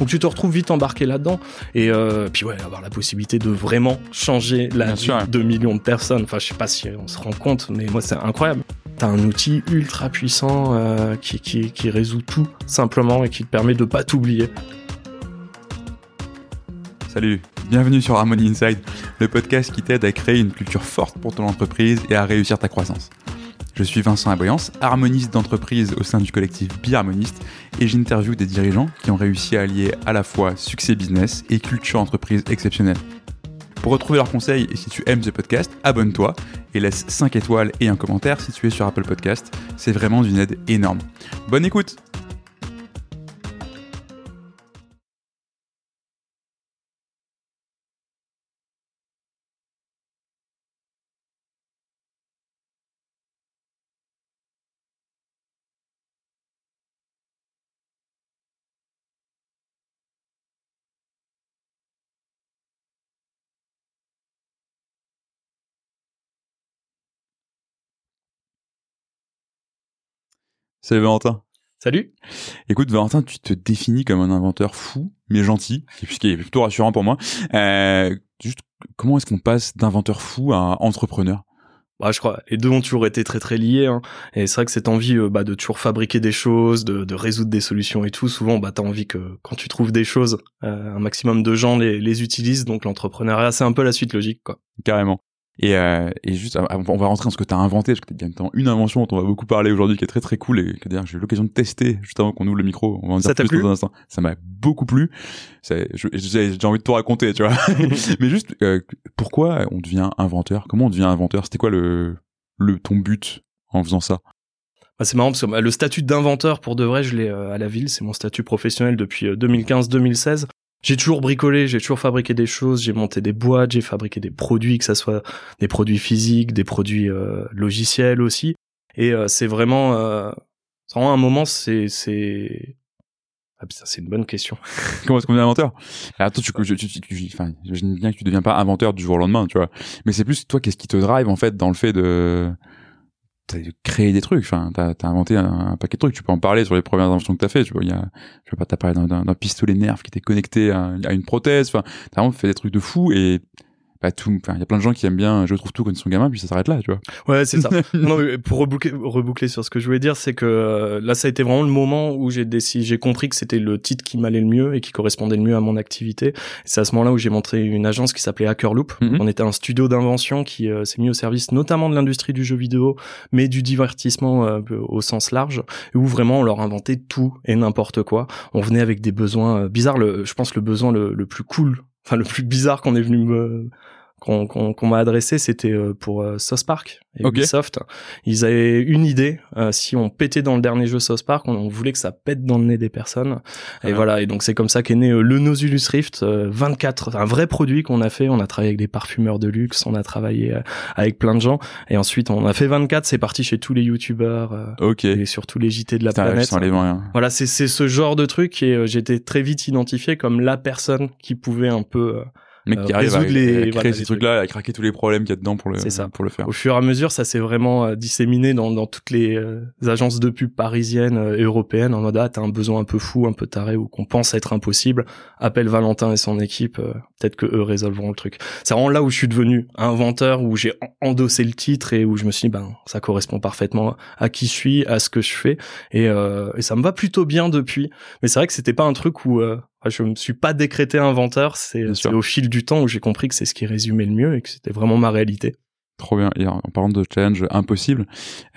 Donc tu te retrouves vite embarqué là-dedans. Et euh, puis ouais, avoir la possibilité de vraiment changer la vie de millions de personnes. Enfin, je sais pas si on se rend compte, mais moi c'est incroyable. T'as un outil ultra puissant euh, qui, qui, qui résout tout simplement et qui te permet de pas t'oublier. Salut, bienvenue sur Harmony Inside, le podcast qui t'aide à créer une culture forte pour ton entreprise et à réussir ta croissance. Je suis Vincent Aboyance, harmoniste d'entreprise au sein du collectif Biharmoniste et j'interviewe des dirigeants qui ont réussi à allier à la fois succès business et culture entreprise exceptionnelle. Pour retrouver leurs conseils et si tu aimes ce podcast, abonne-toi et laisse 5 étoiles et un commentaire si sur Apple Podcast. C'est vraiment d'une aide énorme. Bonne écoute Salut Valentin. Salut. Écoute Valentin, tu te définis comme un inventeur fou mais gentil, ce qui est plutôt rassurant pour moi. Euh, juste comment est-ce qu'on passe d'inventeur fou à entrepreneur? Bah, je crois les deux ont toujours été très très liés hein. et c'est vrai que cette envie euh, bah, de toujours fabriquer des choses de, de, résoudre des solutions et tout souvent bah t'as envie que quand tu trouves des choses euh, un maximum de gens les, les utilisent donc l'entrepreneuriat c'est un peu la suite logique quoi carrément et, euh, et juste, on va rentrer dans ce que tu as inventé, parce que tu as une invention dont on va beaucoup parler aujourd'hui qui est très très cool et que d'ailleurs j'ai eu l'occasion de tester juste avant qu'on ouvre le micro. On va en dire ça plus dans un instant. Ça m'a beaucoup plu. J'ai envie de tout raconter, tu vois. Mais juste, euh, pourquoi on devient inventeur? Comment on devient inventeur? C'était quoi le, le ton but en faisant ça? Bah, c'est marrant parce que bah, le statut d'inventeur pour de vrai, je l'ai euh, à la ville, c'est mon statut professionnel depuis 2015-2016. J'ai toujours bricolé, j'ai toujours fabriqué des choses, j'ai monté des boîtes, j'ai fabriqué des produits, que ça soit des produits physiques, des produits euh, logiciels aussi. Et euh, c'est vraiment, euh, vraiment un moment, c'est c'est ah putain, c'est une bonne question. Comment est-ce qu'on devient inventeur? Attends, tu, je, tu, tu, enfin, j'imagine bien que tu deviens pas inventeur du jour au lendemain, tu vois. Mais c'est plus toi, qu'est-ce qui te drive en fait dans le fait de créer des trucs. Enfin, t'as as inventé un, paquet de trucs. Tu peux en parler sur les premières inventions que t'as fait. Tu vois, il y a, je sais pas, t'as parlé d'un pistolet nerf qui était connecté à, à une prothèse. Enfin, t'as vraiment fait des trucs de fou et bah tout enfin il y a plein de gens qui aiment bien je trouve tout quand ils sont gamins puis ça s'arrête là tu vois. Ouais c'est ça. Non, pour reboucler, reboucler sur ce que je voulais dire c'est que euh, là ça a été vraiment le moment où j'ai décidé j'ai compris que c'était le titre qui m'allait le mieux et qui correspondait le mieux à mon activité. C'est à ce moment-là où j'ai monté une agence qui s'appelait Hackerloop. Mm on était un studio d'invention qui euh, s'est mis au service notamment de l'industrie du jeu vidéo mais du divertissement euh, au sens large où vraiment on leur inventait tout et n'importe quoi. On venait avec des besoins bizarres. Le, je pense le besoin le, le plus cool enfin le plus bizarre qu'on est venu me qu'on m'a adressé, c'était euh, pour euh, South Park et Ubisoft. Ils avaient une idée. Euh, si on pétait dans le dernier jeu South Park, on, voulait que ça pète dans le nez des personnes. Et voilà. Et donc c'est comme ça qu'est né le Nautilus Rift 24, un vrai produit qu'on a fait. On a travaillé avec des parfumeurs de luxe, on a travaillé avec plein de gens. Et ensuite on a fait 24. C'est parti chez tous les youtubeurs et sur tous les JT de la planète. Voilà, c'est c'est ce genre de truc et j'étais très vite identifié comme la personne qui pouvait un peu mec qui euh, arrive à, les, créer ces trucs-là, à craquer tous les problèmes qu'il y a dedans pour le, ça. pour le faire. Au fur et à mesure, ça s'est vraiment euh, disséminé dans, dans toutes les euh, agences de pub parisiennes et européennes en mode ah t'as un besoin un peu fou, un peu taré ou qu'on pense être impossible, appelle Valentin et son équipe, peut-être que eux résolveront le truc. C'est vraiment là où je suis devenu inventeur, où j'ai endossé le titre et où je me suis dit ben ça correspond parfaitement à qui je suis, à ce que je fais et, et ça me va plutôt bien depuis. Mais c'est vrai que c'était pas un truc où je me suis pas décrété inventeur, c'est au fil du temps où j'ai compris que c'est ce qui résumait le mieux et que c'était vraiment ma réalité. Trop bien. Et en parlant de challenge impossible,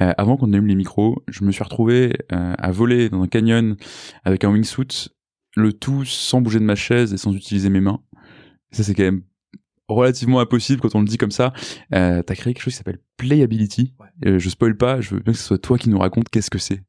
euh, avant qu'on allume les micros, je me suis retrouvé euh, à voler dans un canyon avec un wingsuit, le tout sans bouger de ma chaise et sans utiliser mes mains. Ça, c'est quand même relativement impossible quand on le dit comme ça. Euh, T'as créé quelque chose qui s'appelle Playability. Euh, je spoil pas, je veux bien que ce soit toi qui nous raconte qu'est-ce que c'est.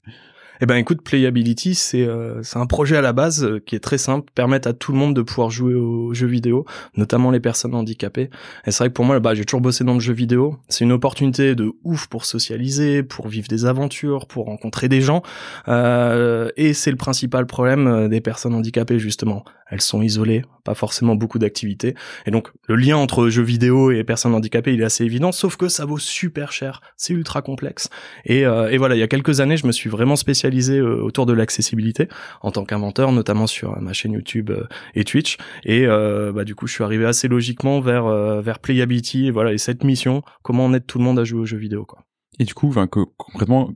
Eh ben écoute, Playability, c'est euh, c'est un projet à la base euh, qui est très simple, permettre à tout le monde de pouvoir jouer aux jeux vidéo, notamment les personnes handicapées. Et c'est vrai que pour moi, bah, j'ai toujours bossé dans le jeu vidéo. C'est une opportunité de ouf pour socialiser, pour vivre des aventures, pour rencontrer des gens. Euh, et c'est le principal problème euh, des personnes handicapées justement. Elles sont isolées, pas forcément beaucoup d'activités. Et donc le lien entre jeux vidéo et personnes handicapées, il est assez évident, sauf que ça vaut super cher. C'est ultra complexe. Et, et voilà, il y a quelques années, je me suis vraiment spécialisé spécialisé autour de l'accessibilité en tant qu'inventeur, notamment sur ma chaîne YouTube et Twitch. Et bah, du coup, je suis arrivé assez logiquement vers Playability et voilà et cette mission, comment on aide tout le monde à jouer aux jeux vidéo quoi. Et du coup, enfin, concrètement,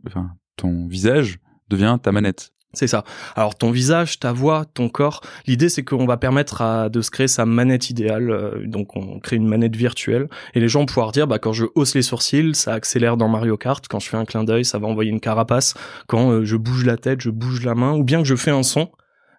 ton visage devient ta manette. C'est ça. Alors ton visage, ta voix, ton corps, l'idée c'est qu'on va permettre à, de se créer sa manette idéale. Euh, donc on crée une manette virtuelle et les gens vont pouvoir dire bah quand je hausse les sourcils, ça accélère dans Mario Kart. Quand je fais un clin d'œil, ça va envoyer une carapace. Quand euh, je bouge la tête, je bouge la main, ou bien que je fais un son,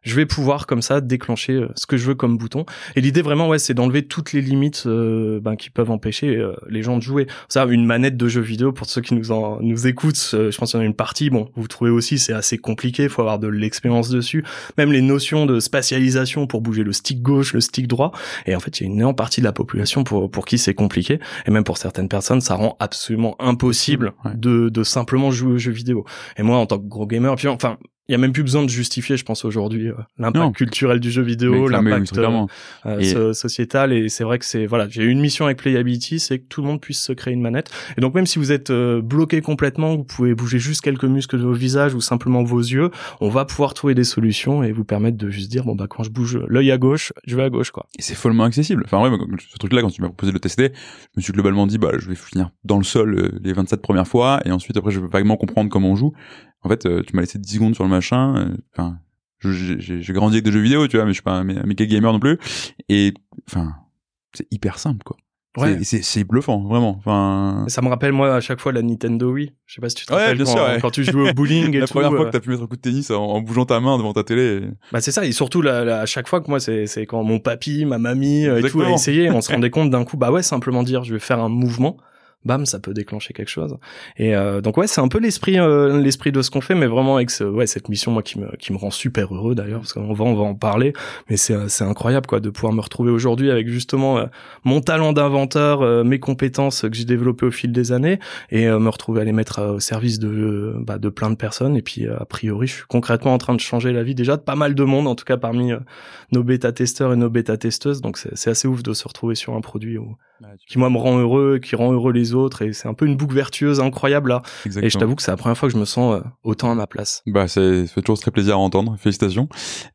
je vais pouvoir comme ça déclencher euh, ce que je veux comme bouton. Et l'idée vraiment, ouais, c'est d'enlever toutes les limites euh, ben, qui peuvent empêcher euh, les gens de jouer. Ça, une manette de jeu vidéo pour ceux qui nous en nous écoutent, je pense qu'il y en a une partie. Bon, vous trouvez aussi, c'est assez compliqué. Il faut avoir de l'expérience dessus. Même les notions de spatialisation pour bouger le stick gauche, le stick droit. Et en fait, il y a une énorme partie de la population pour pour qui c'est compliqué. Et même pour certaines personnes, ça rend absolument impossible de de simplement jouer aux jeux vidéo. Et moi, en tant que gros gamer, puis enfin il y a même plus besoin de justifier, je pense aujourd'hui, euh, l'impact culturel du jeu vidéo, l'impact euh, euh sociétal. Et c'est vrai que c'est voilà, j'ai une mission avec Playability, c'est que tout le monde puisse se créer une manette. Et donc même si vous êtes bloqué complètement, vous pouvez bouger juste quelques muscles de vos visages ou simplement vos yeux, on va pouvoir trouver des solutions et vous permettre de juste dire bon bah quand je bouge l'œil à gauche, je vais à gauche quoi. Et c'est follement accessible. Enfin ouais, ce truc-là quand tu m'as proposé de le tester, je me suis globalement dit bah je vais finir dans le sol les 27 premières fois et ensuite après je vais vaguement comprendre comment on joue en fait, euh, tu m'as laissé 10 secondes sur le machin. Euh, enfin, j'ai grandi avec des jeux vidéo, tu vois, mais je suis pas un méga gamer non plus. Et enfin, c'est hyper simple, quoi. Ouais. C'est bluffant, vraiment. Enfin. Ça me rappelle moi à chaque fois la Nintendo Wii. Je sais pas si tu te rappelles quand, sûr, quand, tu jouais au bowling et la tout. La première fois euh. que t'as pu mettre un coup de tennis en, bougeant ta main devant ta télé. Bah c'est ça et surtout à chaque fois que moi c'est quand mon papy, ma mamie et tout a essayé, on se rendait compte d'un coup bah ouais simplement dire je vais faire un mouvement bam ça peut déclencher quelque chose. Et euh, donc ouais c'est un peu l'esprit euh, l'esprit de ce qu'on fait mais vraiment avec ce, ouais cette mission moi qui me qui me rend super heureux d'ailleurs parce qu'on va on va en parler. Mais c'est c'est incroyable quoi de pouvoir me retrouver aujourd'hui avec justement euh, mon talent d'inventeur mes compétences que j'ai développées au fil des années et me retrouver à les mettre au service de bah, de plein de personnes. Et puis a priori je suis concrètement en train de changer la vie déjà de pas mal de monde en tout cas parmi nos bêta testeurs et nos bêta testeuses donc c'est assez ouf de se retrouver sur un produit où qui moi me rend heureux, qui rend heureux les autres, et c'est un peu une boucle vertueuse incroyable là. Et je t'avoue que c'est la première fois que je me sens euh, autant à ma place. Bah, c'est fait toujours très plaisir à entendre. Félicitations.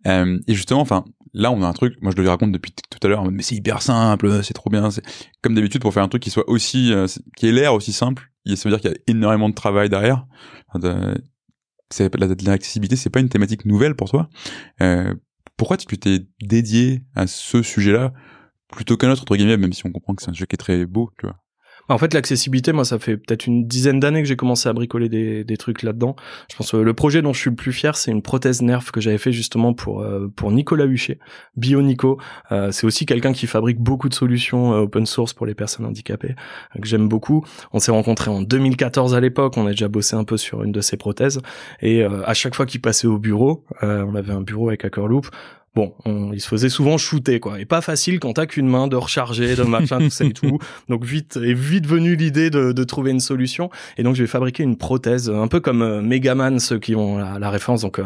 Euh, et justement, enfin, là on a un truc. Moi, je le raconte depuis tout à l'heure, mais c'est hyper simple, c'est trop bien. C'est comme d'habitude pour faire un truc qui soit aussi, euh, qui ait l'air aussi simple. Ça veut dire qu'il y a énormément de travail derrière. c'est l'accessibilité, c'est pas une thématique nouvelle pour toi. Euh, pourquoi tu t'es dédié à ce sujet-là plutôt qu'un autre entre guillemets même si on comprend que c'est un jeu qui est très beau tu vois? En fait, l'accessibilité, moi, ça fait peut-être une dizaine d'années que j'ai commencé à bricoler des, trucs là-dedans. Je pense que le projet dont je suis le plus fier, c'est une prothèse nerf que j'avais fait justement pour euh, Nicolas Huchet, BioNico. Euh, c'est aussi quelqu'un qui fabrique beaucoup de solutions euh, open source pour les personnes handicapées que j'aime beaucoup. On s'est rencontrés en 2014 à l'époque. On a déjà bossé un peu sur une de ses prothèses et à chaque fois qu'il passait au bureau, on avait un bureau avec Hackerloop bon, il se faisait souvent shooter quoi, et pas facile quand t'as qu'une main de recharger, de machin, tout ça et tout. Donc vite est vite venue l'idée de, de, trouver une solution, et donc je vais fabriquer une prothèse, un peu comme euh, Megaman, ceux qui ont la, la référence, donc euh,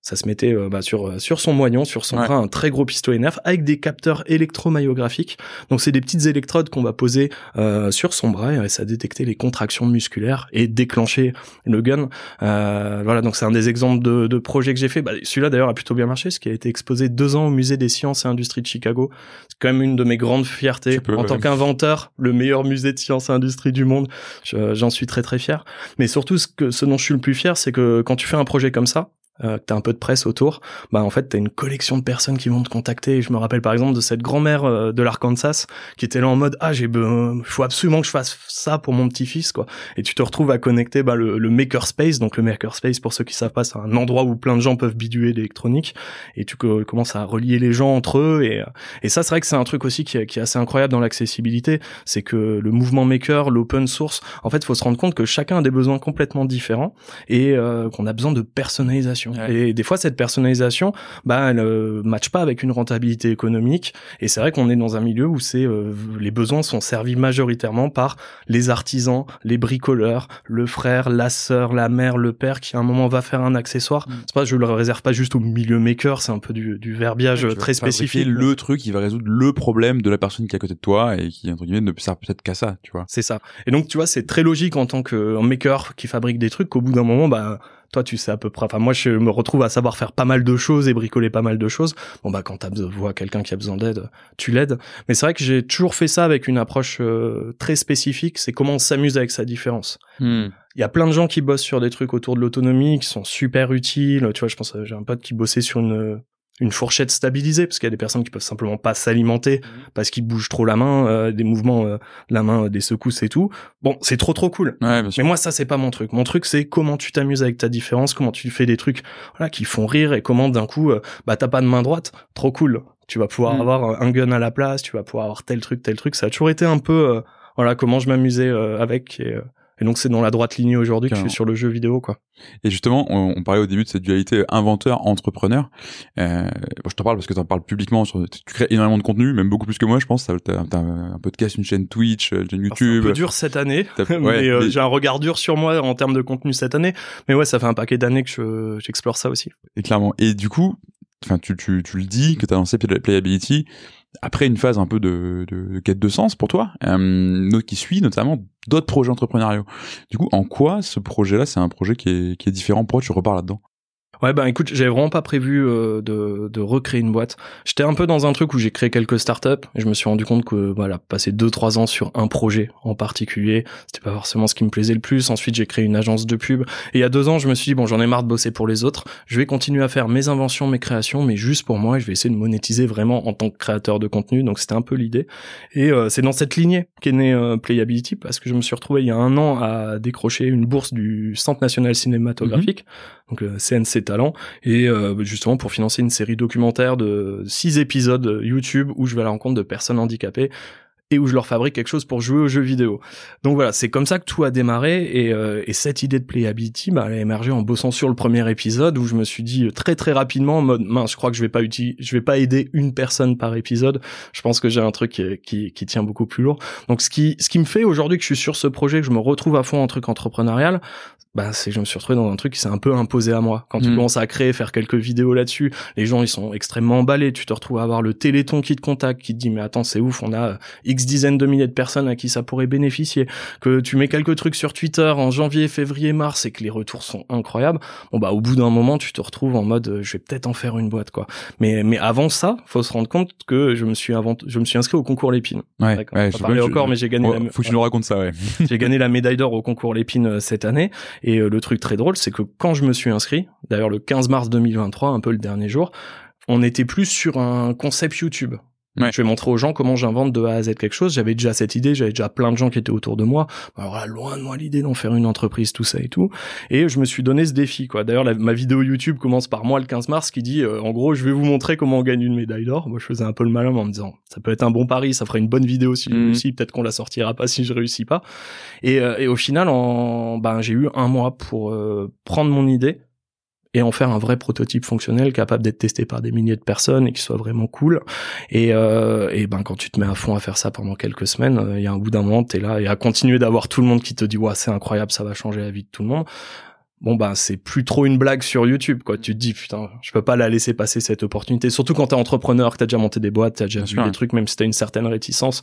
ça se mettait euh, bah, sur euh, sur son moignon, sur son bras, un très gros pistolet nerf avec des capteurs électromyographiques. Donc c'est des petites électrodes qu'on va poser euh, sur son bras et ça détecter les contractions musculaires et déclencher le gun. Euh, voilà, donc c'est un des exemples de, de projets que j'ai fait. Bah, Celui-là d'ailleurs a plutôt bien marché, ce qui a été exposé deux ans au musée des sciences et industries de Chicago. C'est quand même une de mes grandes fiertés en tant qu'inventeur, le meilleur musée de sciences et industries du monde. J'en suis très très fier. Mais surtout ce que ce dont je suis le plus fier, c'est que quand tu fais un projet comme ça, euh, que t'as un peu de presse autour, bah en fait t'as une collection de personnes qui vont te contacter. je me rappelle par exemple de cette grand-mère euh, de l'Arkansas qui était là en mode ah j'ai il faut absolument que je fasse ça pour mon petit-fils quoi. Et tu te retrouves à connecter bah, le, le makerspace, donc le makerspace pour ceux qui savent pas c'est un endroit où plein de gens peuvent biduer l'électronique. Et tu commences à relier les gens entre eux. Et et ça c'est vrai que c'est un truc aussi qui, qui est assez incroyable dans l'accessibilité, c'est que le mouvement maker, l'open source, en fait faut se rendre compte que chacun a des besoins complètement différents et euh, qu'on a besoin de personnalisation et des fois, cette personnalisation, bah, elle euh, matche pas avec une rentabilité économique. Et c'est vrai qu'on est dans un milieu où c'est euh, les besoins sont servis majoritairement par les artisans, les bricoleurs, le frère, la sœur, la mère, le père qui à un moment va faire un accessoire. Mm. C'est pas, je le réserve pas juste au milieu maker, c'est un peu du, du verbiage très spécifique. Le truc qui va résoudre le problème de la personne qui est à côté de toi et qui entre guillemets ne sert peut-être qu'à ça, tu vois. C'est ça. Et donc tu vois, c'est très logique en tant que maker qui fabrique des trucs qu'au bout d'un moment, bah toi tu sais à peu près enfin moi je me retrouve à savoir faire pas mal de choses et bricoler pas mal de choses. Bon bah quand tu vois quelqu'un qui a besoin d'aide tu l'aides. Mais c'est vrai que j'ai toujours fait ça avec une approche euh, très spécifique. C'est comment on s'amuse avec sa différence. Hmm. il y a plein de gens qui bossent sur des trucs autour de l'autonomie qui sont super utiles. Tu vois je pense j'ai un pote qui bossait sur une une fourchette stabilisée parce qu'il y a des personnes qui peuvent simplement pas s'alimenter parce qu'ils bougent trop la main euh, des mouvements euh, la main euh, des secousses et tout bon c'est trop trop cool Ouais, mais moi, ça, c'est pas mon truc. Mon truc, c'est comment tu t'amuses avec ta différence, comment tu fais des trucs, voilà, qui font rire et comment d'un coup, euh, bah, t'as pas de main droite. Trop cool. Tu vas pouvoir Mm. avoir un gun à la place, tu vas pouvoir avoir tel truc, tel truc. Ça a toujours été un peu, euh, voilà, comment je m'amusais euh, avec et, euh, et donc c'est dans la droite lignée aujourd'hui que je suis sur le jeu vidéo, quoi. Et justement, on, on parlait au début de cette dualité inventeur-entrepreneur. Euh, bon, je t'en parle parce que tu en parles publiquement. Sur, tu crées énormément de contenu, même beaucoup plus que moi, je pense. T'as as, un podcast, une chaîne Twitch, euh, une chaîne Alors, C'est YouTube. un peu dur cette année, T'as- ouais, mais euh, mais- j'ai un regard dur sur moi en termes de contenu cette année. Mais ouais, ça fait un paquet d'années que je- j'explore ça aussi. Et clairement. Et du coup, enfin, tu, tu, tu le dis que tu as lancé Play- Playability après une phase un peu de, de, quête de sens pour toi, euh, qui suit notamment d'autres projets entrepreneuriaux. Du coup, en quoi ce projet-là, c'est un projet qui est, qui est différent? Pourquoi tu repars là-dedans? Ouais, ben écoute, j'avais vraiment pas prévu euh, de, de recréer une boîte. J'étais un peu dans un truc où j'ai créé quelques startups et je me suis rendu compte que voilà, passer deux trois ans sur un projet en particulier, c'était pas forcément ce qui me plaisait le plus. Ensuite, j'ai créé une agence de pub et il y a deux ans, je me suis dit bon, j'en ai marre de bosser pour les autres. Je vais continuer à faire mes inventions, mes créations, mais juste pour moi. Et je vais essayer de monétiser vraiment en tant que créateur de contenu. Donc c'était un peu l'idée. Et euh, c'est dans cette lignée qu'est né euh, Playability parce que je me suis retrouvé il y a un an à décrocher une bourse du Centre national cinématographique, donc le CNC Talent, et euh, justement pour financer une série documentaire de six épisodes YouTube où je vais à la rencontre de personnes handicapées et où je leur fabrique quelque chose pour jouer aux jeux vidéo. Donc voilà, c'est comme ça que tout a démarré et, euh, et cette idée de playability, bah, elle a émergé en bossant sur le premier épisode où je me suis dit très très rapidement en mode mince, je crois que je vais pas utiliser, je vais pas aider une personne par épisode. Je pense que j'ai un truc qui, qui, qui tient beaucoup plus lourd. Donc ce qui ce qui me fait aujourd'hui que je suis sur ce projet, que je me retrouve à fond en truc entrepreneurial, bah c'est je me suis retrouvé dans un truc qui s'est un peu imposé à moi. Quand tu Mm. commences à créer, faire quelques vidéos là-dessus, les gens ils sont extrêmement emballés. Tu te retrouves à avoir le Téléthon qui te contacte, qui te dit mais attends c'est ouf, on a euh, x dizaines de milliers de personnes à qui ça pourrait bénéficier. Que tu mets quelques trucs sur Twitter en janvier, février, mars et que les retours sont incroyables. Bon bah au bout d'un moment tu te retrouves en mode euh, je vais peut-être en faire une boîte quoi. Mais mais avant ça, faut se rendre compte que je me suis inventé, je me suis inscrit au concours Lépine. Ouais, ouais, On je- je- encore, mais j'ai gagné la, faut que tu nous racontes ça, ouais. j'ai gagné la médaille d'or au concours Lépine euh, cette année. Et euh, le truc très drôle, c'est que quand je me suis inscrit, d'ailleurs le 15 mars 2023, un peu le dernier jour, on était plus sur un concept YouTube. Ouais. Je vais montrer aux gens comment j'invente de A à Z quelque chose. J'avais déjà cette idée, j'avais déjà plein de gens qui étaient autour de moi. Alors là, loin de moi l'idée d'en faire une entreprise, tout ça et tout. Et je me suis donné ce défi, quoi. D'ailleurs, ma vidéo YouTube commence par moi le 15 mars qui dit, euh, en gros, je vais vous montrer comment on gagne une médaille d'or. Moi, je faisais un peu le malin en me disant, ça peut être un bon pari, ça ferait une bonne vidéo si je Mhm. réussis, peut-être qu'on la sortira pas si je réussis pas. Et, euh, et au final, en, ben, j'ai eu un mois pour euh, prendre mon idée et en faire un vrai prototype fonctionnel capable d'être testé par des milliers de personnes et qui soit vraiment cool. Et, euh, et ben quand tu te mets à fond à faire ça pendant quelques semaines, euh, il y a un bout d'un moment, t'es là et à continuer d'avoir tout le monde qui te dit ouais c'est incroyable, ça va changer la vie de tout le monde. Bon ben c'est plus trop une blague sur YouTube quoi. Tu te dis putain, je peux pas la laisser passer cette opportunité. Surtout quand t'es entrepreneur, que t'as déjà monté des boîtes, t'as déjà vu des trucs, même si t'as une certaine réticence.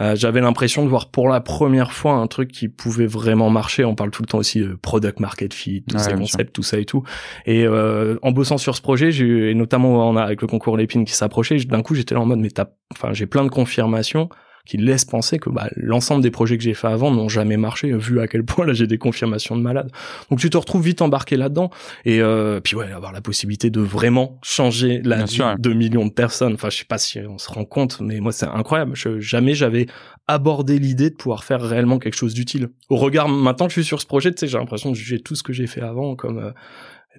Euh, J'avais l'impression de voir pour la première fois un truc qui pouvait vraiment marcher. On parle tout le temps aussi de product market fit, tous Ouais, ces concepts, tout ça et tout. Et euh, en bossant sur ce projet, j'ai et notamment on a avec le concours Lépine qui s'approchait, d'un coup j'étais là en mode mais t'as, enfin j'ai plein de confirmations qui laissent penser que bah, l'ensemble des projets que j'ai fait avant n'ont jamais marché, vu à quel point là j'ai des confirmations de malade. Donc tu te retrouves vite embarqué là-dedans et euh, puis ouais avoir la possibilité de vraiment changer la Bien vie sûr, de millions de personnes. Enfin je sais pas si on se rend compte, mais moi c'est incroyable. Je, jamais j'avais abordé l'idée de pouvoir faire réellement quelque chose d'utile. Au regard maintenant que je suis sur ce projet, tu sais j'ai l'impression de juger tout ce que j'ai fait avant comme euh,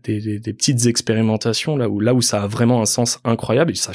des, des, des petites expérimentations là où là où ça a vraiment un sens incroyable et ça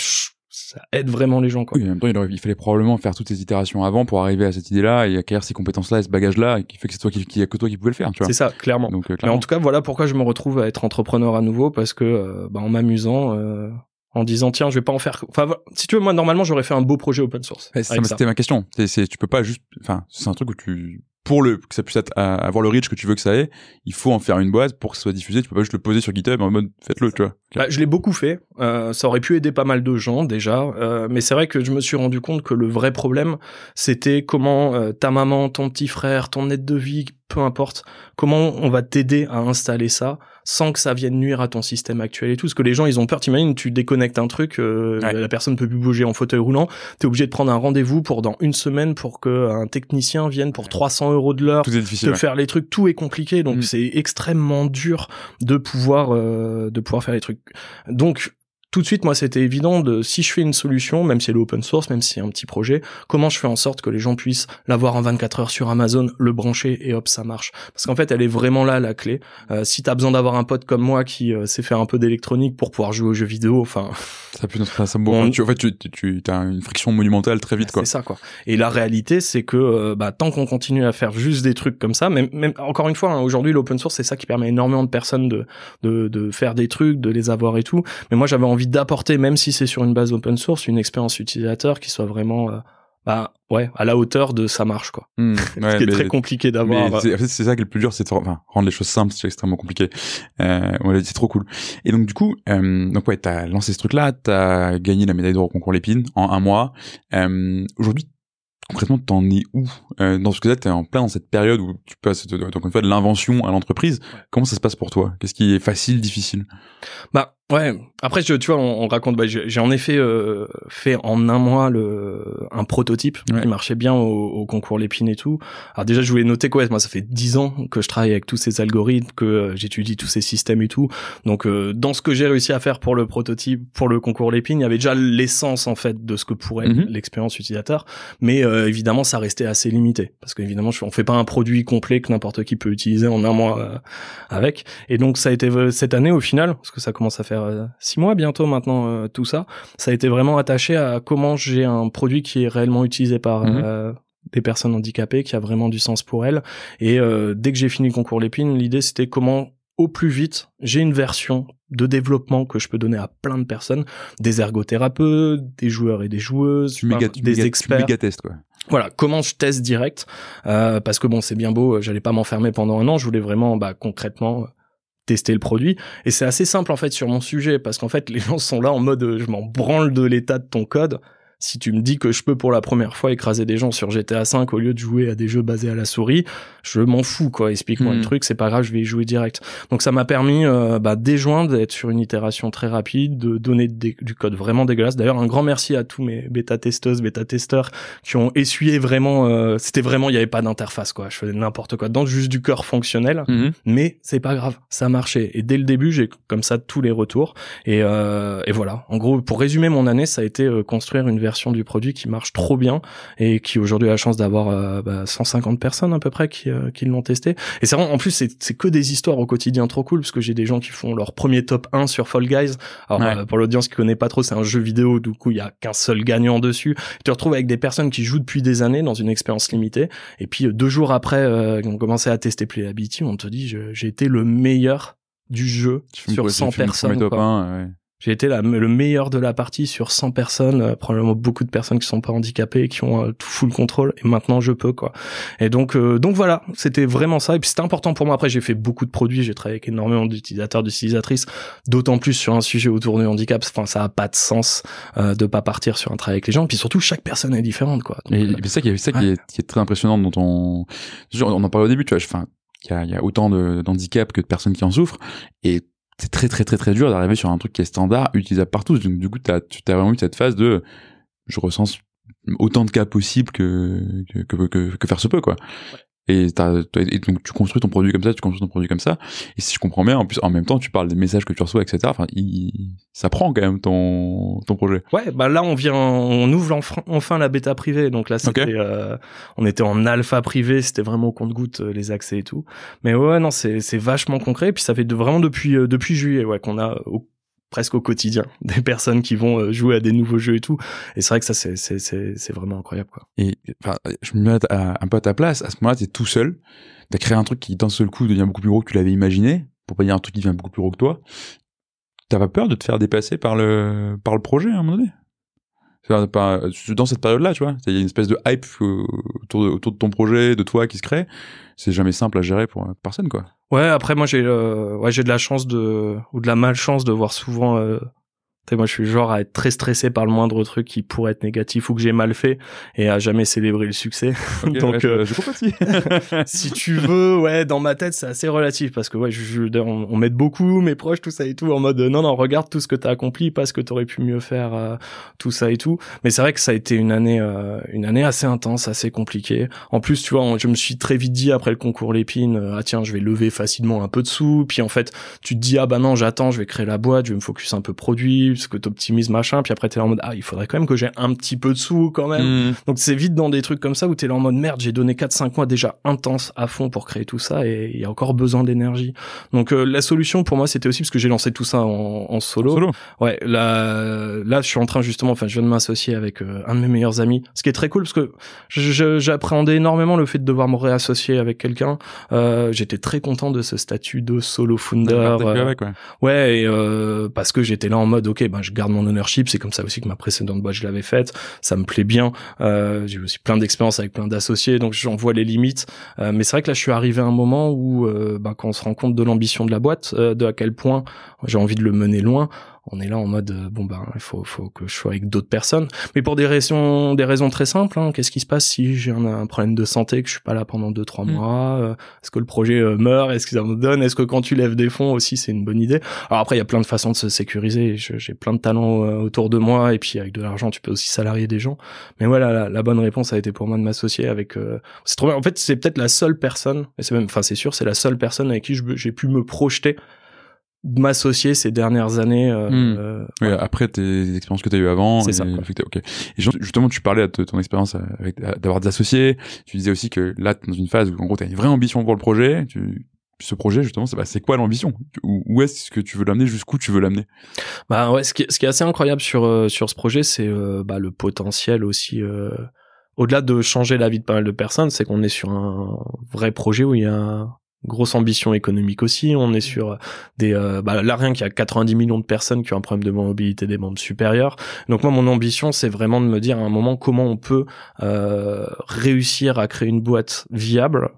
ça aide vraiment les gens quoi. Oui, en même temps, il, aurait- il fallait probablement faire toutes ces itérations avant pour arriver à cette idée-là et acquérir ces compétences-là et ce bagage-là, qui fait que c'est toi qui, qui, que toi qui pouvais le faire, tu vois. C'est ça, clairement. Donc, euh, Mais clairement. en tout cas, voilà pourquoi je me retrouve à être entrepreneur à nouveau parce que euh, bah, en m'amusant, euh, en disant tiens, je vais pas en faire. Enfin, si tu veux, moi normalement j'aurais fait un beau projet open source. C'était ma question. C'est, tu peux pas juste, enfin, c'est un truc où tu, pour le, que ça puisse être, à- avoir le reach que tu veux que ça ait, il faut en faire une boîte pour que ça soit diffusé. Tu peux pas juste le poser sur GitHub en mode, faites-le, tu vois. Bah, je l'ai beaucoup fait. Euh, ça aurait pu aider pas mal de gens déjà, euh, mais c'est vrai que je me suis rendu compte que le vrai problème, c'était comment euh, ta maman, ton petit frère, ton aide de vie, peu importe comment on va t'aider à installer ça sans que ça vienne nuire à ton système actuel et tout. Parce que les gens, ils ont peur. T'imagines, tu déconnectes un truc, euh, la personne peut plus bouger en fauteuil roulant. T'es obligé de prendre un rendez-vous pour dans une semaine pour que un technicien vienne pour 300 euros de l'heure te faire les trucs. Tout est compliqué, donc mm. c'est extrêmement dur de pouvoir euh, de pouvoir faire les trucs. Donc tout de suite, moi, c'était évident de si je fais une solution, même si elle est open source, même si c'est un petit projet, comment je fais en sorte que les gens puissent l'avoir en 24 heures sur Amazon, le brancher et hop, ça marche. Parce qu'en fait, elle est vraiment là la clé. Euh, si t'as besoin d'avoir un pote comme moi qui euh, sait faire un peu d'électronique pour pouvoir jouer aux jeux vidéo, enfin, ça peut notre ça on... tu, en fait, tu, tu as une friction monumentale très vite, quoi. C'est ça, quoi. Et la réalité, c'est que euh, bah, tant qu'on continue à faire juste des trucs comme ça, même, même encore une fois, hein, aujourd'hui, l'open source, c'est ça qui permet énormément de personnes de, de de faire des trucs, de les avoir et tout. Mais moi, j'avais envie d'apporter même si c'est sur une base open source, une expérience utilisateur qui soit vraiment euh, bah ouais à la hauteur de ça marche quoi. Hmm, Ce qui est très compliqué d'avoir. C'est ça qui est le plus dur, c'est enfin, rendre les choses simples, c'est extrêmement compliqué. Euh, ouais, c'est trop cool. Et donc du coup, euh, donc ouais, t'as lancé ce truc-là, t'as gagné la médaille d'or au concours Lépine en un mois. Euh, Aujourd'hui, concrètement, t'en es où? Euh, Dans ce que t'es en plein dans cette période où tu passes donc une fois de l'invention à l'entreprise. Comment ça se passe pour toi? Qu'est-ce qui est facile, difficile? Bah Ouais. Après, je, tu vois, on, raconte. Bah, j'ai en effet euh, fait en un mois le un prototype qui marchait bien au, au concours Lépine et tout. Alors déjà, je voulais noter quoi. Moi, ça fait dix ans que je travaille avec tous ces algorithmes, que euh, j'étudie tous ces systèmes et tout. Donc, euh, dans ce que j'ai réussi à faire pour le prototype, pour le concours Lépine, il y avait déjà l'essence en fait de ce que pourrait être mhm. l'expérience utilisateur. Mais évidemment, ça restait assez limité parce qu'évidemment, on fait pas un produit complet que n'importe qui peut utiliser en un mois avec. Et donc, ça a été cette année au final, parce que ça commence à faire euh, six mois bientôt maintenant euh, tout ça. Ça a été vraiment attaché à comment j'ai un produit qui est réellement utilisé par mhm. euh, des personnes handicapées, qui a vraiment du sens pour elles. Et dès que j'ai fini le concours Lépine, l'idée c'était comment au plus vite, j'ai une version de développement que je peux donner à plein de personnes, des ergothérapeutes, des joueurs et des joueuses, des experts. quoi. Voilà, comment je teste direct Parce que bon, c'est bien beau, j'allais pas m'enfermer pendant un an, je voulais vraiment bah, concrètement tester le produit. Et c'est assez simple en fait sur mon sujet parce qu'en fait les gens sont là en mode euh, je m'en branle de l'état de ton code si tu me dis que je peux pour la première fois écraser des gens sur GTA 5 au lieu de jouer à des jeux basés à la souris, je m'en fous quoi. Explique-moi le hmm. truc, c'est pas grave, je vais y jouer direct. Donc ça m'a permis euh, bah, déjoindre, d'être sur une itération très rapide, de donner du code vraiment dégueulasse. D'ailleurs, un grand merci à tous mes bêta testeuses, bêta testeurs qui ont essuyé vraiment. Euh, c'était vraiment, il y avait pas d'interface quoi. Je faisais n'importe quoi, dans juste du cœur fonctionnel, hmm. mais c'est pas grave, ça marchait. Et dès le début, j'ai comme ça tous les retours. Et, euh, et voilà. En gros, pour résumer mon année, ça a été euh, construire une version du produit qui marche trop bien et qui aujourd'hui a la chance d'avoir euh, bah, 150 personnes à peu près qui, euh, qui l'ont testé. Et c'est en plus c'est que des histoires au quotidien trop cool parce que j'ai des gens qui font leur premier top 1 sur Fall Guys. Alors euh, pour l'audience qui connaît pas trop, c'est un jeu vidéo du coup il y a qu'un seul gagnant dessus. Tu te retrouves avec des personnes qui jouent depuis des années dans une expérience limitée et puis deux jours après euh, on commençait à tester Playability, on te dit j'ai été le meilleur du jeu sur 100 personnes. Top 1, ouais. J'ai été la, le meilleur de la partie sur 100 personnes, euh, probablement beaucoup de personnes qui sont pas handicapées et qui ont euh, tout full contrôle. Et maintenant, je peux quoi. Et donc, euh, donc voilà, c'était vraiment ça. Et puis c'était important pour moi. Après, j'ai fait beaucoup de produits, j'ai travaillé avec énormément d'utilisateurs, d'utilisatrices, d'autant plus sur un sujet autour du handicap. Enfin, ça a pas de sens de pas partir sur un travail avec les gens. Et puis surtout, chaque personne est différente quoi. et, c'est ça, qui est, ça qui, est, qui est très impressionnant dans ton. On en parlait au début, tu vois. Enfin, il y a, y a autant que de personnes qui en souffrent. Et c'est très très très très dur d'arriver sur un truc qui est standard, utilisable partout. Donc du coup, tu as vraiment eu cette phase de, je recense autant de cas possibles que que, que, que, faire se peut quoi. Et, et, donc tu construis ton produit comme ça, tu construis ton produit comme ça. Et si je comprends bien, en plus en même temps, tu parles des messages que tu reçois, etc. Enfin, il, ça prend quand même ton ton projet. Ouais, bah là on vient, on ouvre enfin, la bêta privée. Donc là, c'était, euh, on était en alpha privé, c'était vraiment au compte-goutte euh, les accès et tout. Mais ouais, non, c'est c'est vachement concret. Et puis ça fait de, vraiment depuis euh, depuis juillet, ouais, qu'on a au presque au quotidien des personnes qui vont euh, jouer à des nouveaux jeux et tout. Et c'est vrai que ça c'est c'est c'est vraiment incroyable quoi. Et enfin je me mets un peu à ta place. À ce moment-là t'es tout seul. T'as créé un truc qui d'un seul coup devient beaucoup plus gros que tu l'avais imaginé. Pour pas dire un truc qui devient beaucoup plus gros que toi. T'as pas peur de te faire dépasser par le par le projet à un moment donné? Dans cette période-là, tu vois, il y a une espèce de hype euh, autour de, ton projet, de toi qui se crée. C'est jamais simple à gérer pour personne, quoi. Ouais, après moi j'ai euh, ouais j'ai de la chance de ou de la malchance de voir souvent euh, moi, je suis genre à être très stressé par le moindre truc qui pourrait être négatif ou que j'ai mal fait et à jamais célébrer le succès. Donc, euh, je, si tu veux, ouais, dans ma tête, c'est assez relatif parce que ouais, je, on, on m'aide beaucoup, mes proches, tout ça et tout, en mode non, non, regarde tout ce que t'as accompli, pas ce que t'aurais pu mieux faire, euh, tout ça et tout. Mais c'est vrai que ça a été une année, euh, une année assez intense, assez compliquée. En plus, tu vois, je me suis très vite dit après le concours Lépine, ah tiens, je vais lever facilement un peu de sous. Puis en fait, tu te dis ah bah non, j'attends, je vais créer la boîte, je vais me focus un peu produit ce que t'optimises machin puis après t'es là en mode ah il faudrait quand même que j'ai un petit peu de sous quand même. Mm. donc c'est vite dans des trucs comme ça où t'es là en mode merde j'ai donné 4-5 mois déjà intense à fond pour créer tout ça et il y a encore besoin d'énergie. Donc euh, la solution pour moi c'était aussi parce que j'ai lancé tout ça en, en solo. solo. Ouais là là je suis en train justement enfin je viens de m'associer avec euh, un de mes meilleurs amis ce qui est très cool parce que j'appréhendais énormément le fait de devoir me réassocier avec quelqu'un. Euh, j'étais très content de ce statut de solo founder ouais, ouais et, parce que j'étais là en mode ok ben je garde mon ownership c'est comme ça aussi que ma précédente boîte je l'avais faite ça me plaît bien euh, j'ai aussi plein d'expériences avec plein d'associés donc j'en vois les limites euh, mais c'est vrai que là je suis arrivé à un moment où euh, ben, quand on se rend compte de l'ambition de la boîte euh, de à quel point j'ai envie de le mener loin on est là en mode euh, bon ben il faut faut que je sois avec d'autres personnes mais pour des raisons des raisons très simples hein. qu'est-ce qui se passe si j'ai un, problème de santé que je suis pas là pendant deux trois mm. mois euh, est-ce que le projet euh, meurt est-ce que ça me donne est-ce que quand tu lèves des fonds aussi c'est une bonne idée? Alors après il y a plein de façons de se sécuriser j'ai plein de talents autour de moi et puis avec de l'argent tu peux aussi salarier des gens mais voilà la, bonne réponse a été pour moi de m'associer avec c'est trop bien en fait c'est peut-être la seule personne et c'est même enfin c'est sûr c'est la seule personne avec qui j'ai pu me projeter de m'associer ces dernières années. Euh, hmm. euh après tes expériences que tu as eues avant. C'est ça. Ok. Et justement, tu parlais de ton expérience avec d'avoir des associés. Tu disais aussi que là, dans une phase où en gros, tu as une vraie ambition pour le projet. Tu, ce projet justement c'est bah, quoi l'ambition? Où, est-ce que tu veux l'amener? Jusqu'où tu veux l'amener? Bah ouais ce qui, ce qui est assez incroyable sur euh, sur ce projet c'est euh, bah, le potentiel aussi au-delà de changer la vie de pas mal de personnes c'est qu'on est sur un vrai projet où il y a grosse ambition économique aussi. On est sur des, euh, bah, là rien qu'il y a 90 millions de personnes qui ont un problème de mobilité des membres supérieurs. Donc moi, mon ambition, c'est vraiment de me dire à un moment comment on peut euh, réussir à créer une boîte viable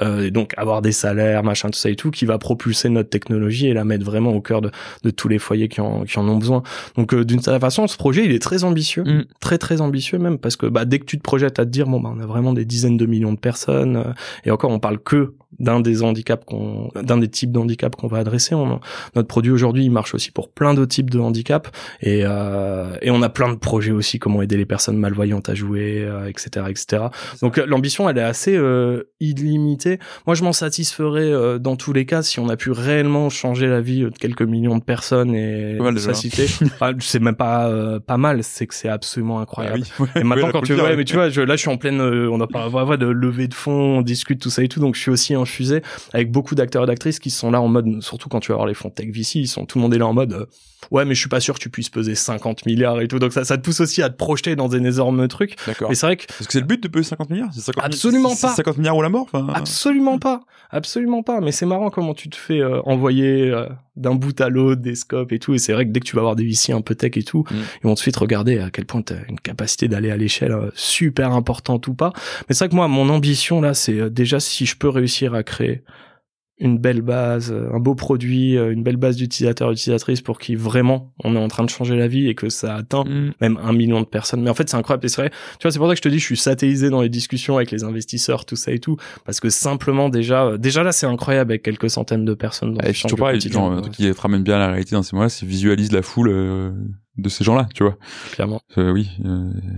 euh, et donc avoir des salaires, machin, tout ça et tout, qui va propulser notre technologie et la mettre vraiment au cœur de, de tous les foyers qui en, qui en ont besoin. Donc euh, d'une certaine façon, ce projet, il est très ambitieux, mm. très très ambitieux même, parce que bah, dès que tu te projettes à te dire, bon, bah, on a vraiment des dizaines de millions de personnes, euh, et encore, on parle que d'un des handicaps qu'on, d'un des types d'handicap qu'on va adresser. On, notre produit aujourd'hui, il marche aussi pour plein d'autres types de handicaps, et, et on a plein de projets aussi, comment aider les personnes malvoyantes à jouer, etc., etc. Donc l'ambition, elle est assez illimitée moi, je m'en satisferais euh, dans tous les cas si on a pu réellement changer la vie de quelques millions de personnes et sa cité. c'est même pas euh, pas mal, c'est que c'est absolument incroyable. Ah et maintenant, quand tu vois, mais tu vois, je, là, je suis en pleine, euh, on a pas de levée de fonds, on discute tout ça et tout, donc je suis aussi infusé avec beaucoup d'acteurs et d'actrices qui sont là en mode, surtout quand tu vas voir les fonds Tech VC, ils sont tout le monde est là en mode ouais mais je suis pas sûr que tu puisses peser 50 milliards et tout. Donc ça ça te pousse aussi à te projeter dans des énormes trucs. D'accord. Mais c'est vrai que c'est le but de peser 50 milliards absolument pas. 50 milliards ou la mort absolument pas. Absolument pas. Mais c'est marrant comment tu te fais euh, envoyer euh, d'un bout à l'autre des scopes et tout et c'est vrai que dès que tu vas avoir des VC un peu tech et tout mm. ils vont ensuite regarder à quel point tu as une capacité d'aller à l'échelle euh, super importante ou pas mais c'est vrai que moi mon ambition là c'est déjà si je peux réussir à créer une belle base, euh, un beau produit, euh, une belle base d'utilisateurs et utilisatrices pour qui vraiment on est en train de changer la vie et que ça atteint mm. même un million de personnes. Mais en fait, c'est incroyable. C'est vrai, tu vois, c'est pour ça que je te dis, je suis satellisé dans les discussions avec les investisseurs, tout ça et tout, parce que simplement déjà, euh, déjà là, c'est incroyable avec quelques centaines de personnes. Dans et puis, pas, genre, un truc qui te ramène bien à la réalité dans ces moments-là, c'est visualise la foule de ces gens-là, tu vois. Clairement. Euh, oui,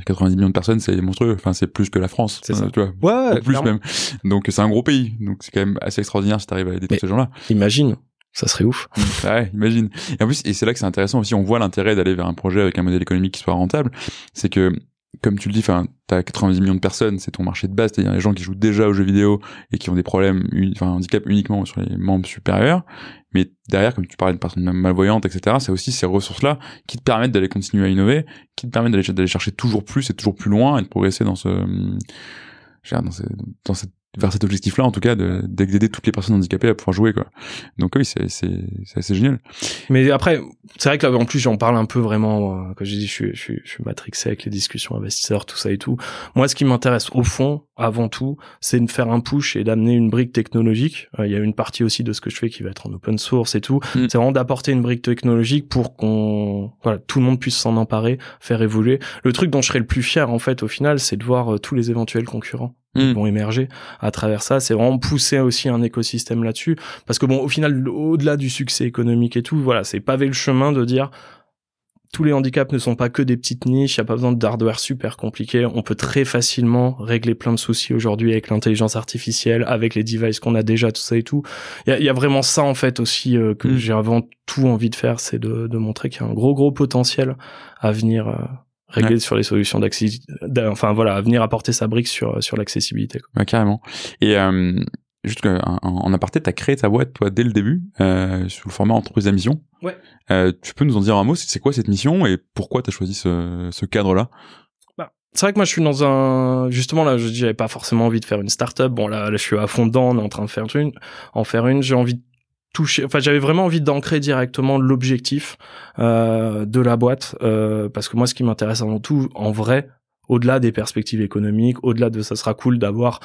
90 millions de personnes, c'est monstrueux. Enfin, c'est plus que la France, c'est ça. tu vois. Ouais, plus même. Donc c'est un gros pays. Donc c'est quand même assez extraordinaire si t'arrives à aider tous ces gens-là. Imagine. Ça serait ouf. ouais, imagine. Et en plus, et c'est là que c'est intéressant aussi, on voit l'intérêt d'aller vers un projet avec un modèle économique qui soit rentable. C'est que comme tu le dis, enfin, t'as 90 millions de personnes, c'est ton marché de base, c'est-à-dire les gens qui jouent déjà aux jeux vidéo et qui ont des problèmes, enfin, handicap uniquement sur les membres supérieurs. Mais derrière, comme tu parlais de personnes malvoyantes, etc., c'est aussi ces ressources-là qui te permettent d'aller continuer à innover, qui te permettent d'aller, chercher toujours plus et toujours plus loin et de progresser dans ce, dans, ce, dans cette vers cet objectif-là, en tout cas, d'aider toutes les personnes handicapées à pouvoir jouer, quoi. Donc oui, c'est assez génial. Mais après, c'est vrai que là, en plus, j'en parle un peu vraiment. Euh, quand j'ai dit, je suis je suis je suis matrixé avec les discussions investisseurs, tout ça et tout. Moi, ce qui m'intéresse au fond, avant tout, c'est de faire un push et d'amener une brique technologique. Euh, il y a une partie aussi de ce que je fais qui va être en open source et tout. Mm. C'est vraiment d'apporter une brique technologique pour qu'on voilà tout le monde puisse s'en emparer, faire évoluer. Le truc dont je serais le plus fier en fait au final, c'est de voir euh, tous les éventuels concurrents qui hmm. vont émerger à travers ça. C'est vraiment pousser aussi un écosystème là-dessus, parce que bon, au final, au-delà du succès économique et tout, voilà, c'est pavé le chemin de dire tous les handicaps ne sont pas que des petites niches, il n'y a pas besoin d'hardware super compliqué, on peut très facilement régler plein de soucis aujourd'hui avec l'intelligence artificielle, avec les devices qu'on a déjà, tout ça et tout. Il y a, vraiment ça en fait aussi euh, que hmm. j'ai avant tout envie de faire, c'est de, de, montrer qu'il y a un gros gros potentiel à venir euh, régler sur les solutions d'accès enfin voilà venir apporter sa brique sur sur l'accessibilité ouais, carrément. Et euh, juste en, en aparté t'as créé ta boîte toi dès le début euh, sous le format entreprise à mission ouais. Euh, tu peux nous en dire un mot c'est quoi cette mission et pourquoi t'as choisi ce, ce cadre là bah, c'est vrai que moi je suis dans un justement là je dis j'avais pas forcément envie de faire une start-up. Bon là, là je suis à fond dedans on est en train de faire une en faire une. J'ai envie de toucher enfin j'avais vraiment envie d'ancrer directement l'objectif euh, de la boîte euh, parce que moi ce qui m'intéresse avant tout en vrai au-delà des perspectives économiques au-delà de ça sera cool d'avoir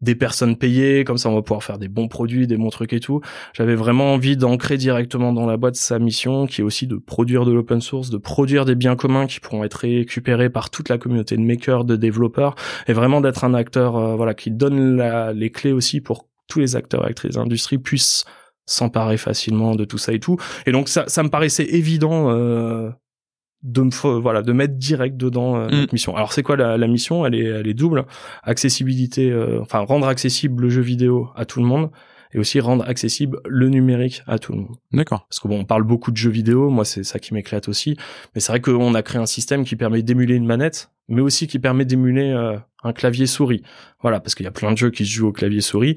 des personnes payées comme ça on va pouvoir faire des bons produits des bons trucs et tout. J'avais vraiment envie d'ancrer directement dans la boîte sa mission qui est aussi de produire de l'open source de produire des biens communs qui pourront être récupérés par toute la communauté de makers de développeurs et vraiment d'être un acteur euh, voilà qui donne la, les clés aussi pour tous les acteurs actrices d'industrie puissent s'emparer facilement de tout ça et tout. Et donc ça, ça me paraissait évident euh, de me voilà de mettre direct dedans euh, notre mm. mission. Alors c'est quoi la, la, mission? Elle est elle est double accessibilité, euh, enfin rendre accessible le jeu vidéo à tout le monde et aussi rendre accessible le numérique à tout le monde. D'accord. Parce que bon, on parle beaucoup de jeux vidéo, moi c'est ça qui m'éclate aussi, mais c'est vrai qu'on a créé un système qui permet d'émuler une manette, mais aussi qui permet d'émuler euh, un clavier souris. Voilà, parce qu'il y a plein de jeux qui se jouent au clavier souris.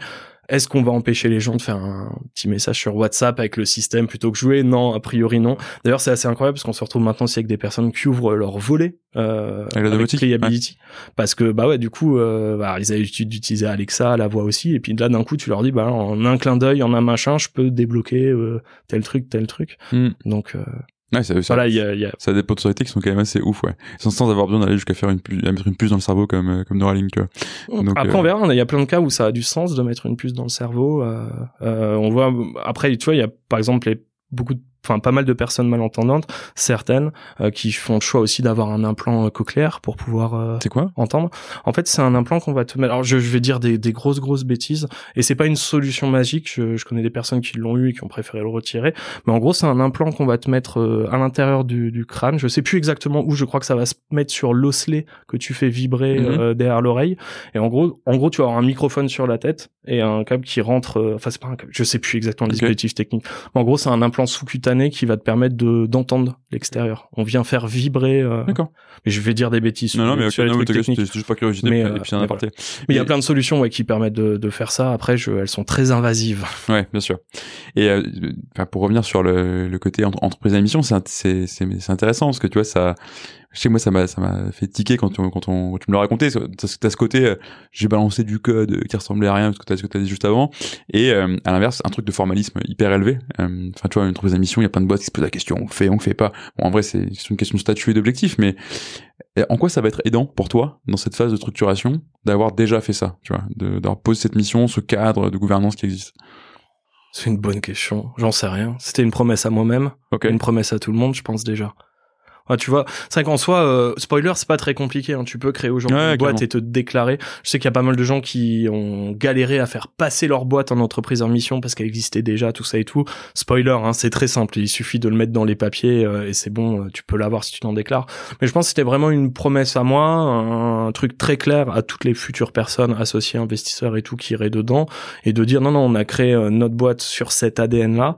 Est-ce qu'on va empêcher les gens de faire un petit message sur WhatsApp avec le système plutôt que jouer? Non, a priori non. D'ailleurs, c'est assez incroyable parce qu'on se retrouve maintenant aussi avec des personnes qui ouvrent leur volet euh, avec, Playability, parce que bah ouais, du coup, euh, bah, ils avaient l'habitude d'utiliser Alexa, la voix aussi, et puis là d'un coup, tu leur dis bah en un clin d'œil, en un machin, je peux débloquer euh, tel truc, tel truc. Hmm. Donc euh, Ouais, ça, voilà, y a, y a... ça a des potentialités qui sont quand même assez ouf, ouais. Sans, sans avoir besoin d'aller jusqu'à faire une puce, à mettre une puce dans le cerveau comme euh, comme Neuralink. Donc, après, on euh, verra. Il y a plein de cas où ça a du sens de mettre une puce dans le cerveau. Euh, euh on voit après, tu vois, il y a par exemple les, beaucoup de enfin pas mal de personnes malentendantes, certaines euh, qui font le choix aussi d'avoir un implant euh, cochléaire pour pouvoir euh, c'est quoi? entendre. En fait, c'est un implant qu'on va te mettre. Alors je, je vais dire des, des, grosses grosses bêtises et c'est pas une solution magique. Je, je connais des personnes qui l'ont eu et qui ont préféré le retirer, mais en gros c'est un implant qu'on va te mettre à l'intérieur du, du, crâne. Je sais plus exactement où. Je crois que ça va se mettre sur l'osselet que tu fais vibrer mhm. derrière l'oreille. Et en gros, en gros, tu vas avoir un microphone sur la tête et un câble qui rentre. Enfin c'est pas un câble. Je sais plus exactement le dispositif technique. Mais en gros, c'est un implant sous-cutané qui va te permettre de d'entendre l'extérieur. On vient faire vibrer. Euh... D'accord. Mais je vais dire des bêtises. Non, non, mais c'est juste pas curiosité. Mais, euh, mais il y a plein de solutions ouais, qui permettent de, de faire ça. Après, je, elles sont très invasives. Ouais, bien sûr. Et euh, pour revenir sur le, le côté entreprise à mission, c'est c'est intéressant parce que tu vois ça je sais moi ça m'a ça m'a fait tiquer quand on, quand on tu me l'as raconté t'as ce côté euh, j'ai balancé du code qui ressemblait à rien parce que t'as ce que t'as dit juste avant. Et euh, à l'inverse un truc de formalisme hyper élevé. Euh, enfin tu vois une entreprise d'émission il y a plein de boîtes qui se posent la question on fait on fait pas. Bon en vrai c'est une question de statut et d'objectif mais en quoi ça va être aidant pour toi dans cette phase de structuration d'avoir déjà fait ça tu vois d'avoir posé cette mission ce cadre de gouvernance qui existe? C'est une bonne question. J'en sais rien. C'était une promesse à moi-même une promesse à tout le monde je pense déjà tu vois, c'est vrai qu'en soi, euh, spoiler, c'est pas très compliqué. Hein. Tu peux créer aujourd'hui une boîte et te déclarer. Je sais qu'il y a pas mal de gens qui ont galéré à faire passer leur boîte en entreprise en mission parce qu'elle existait déjà, tout ça et tout. Spoiler, hein, c'est très simple. Il suffit de le mettre dans les papiers euh, et c'est bon. Euh, tu peux l'avoir si tu t'en déclares. Mais je pense que c'était vraiment une promesse à moi, un, truc très clair à toutes les futures personnes, associées, investisseurs et tout qui iraient dedans, et de dire non, non, on a créé notre boîte sur cet ADN là.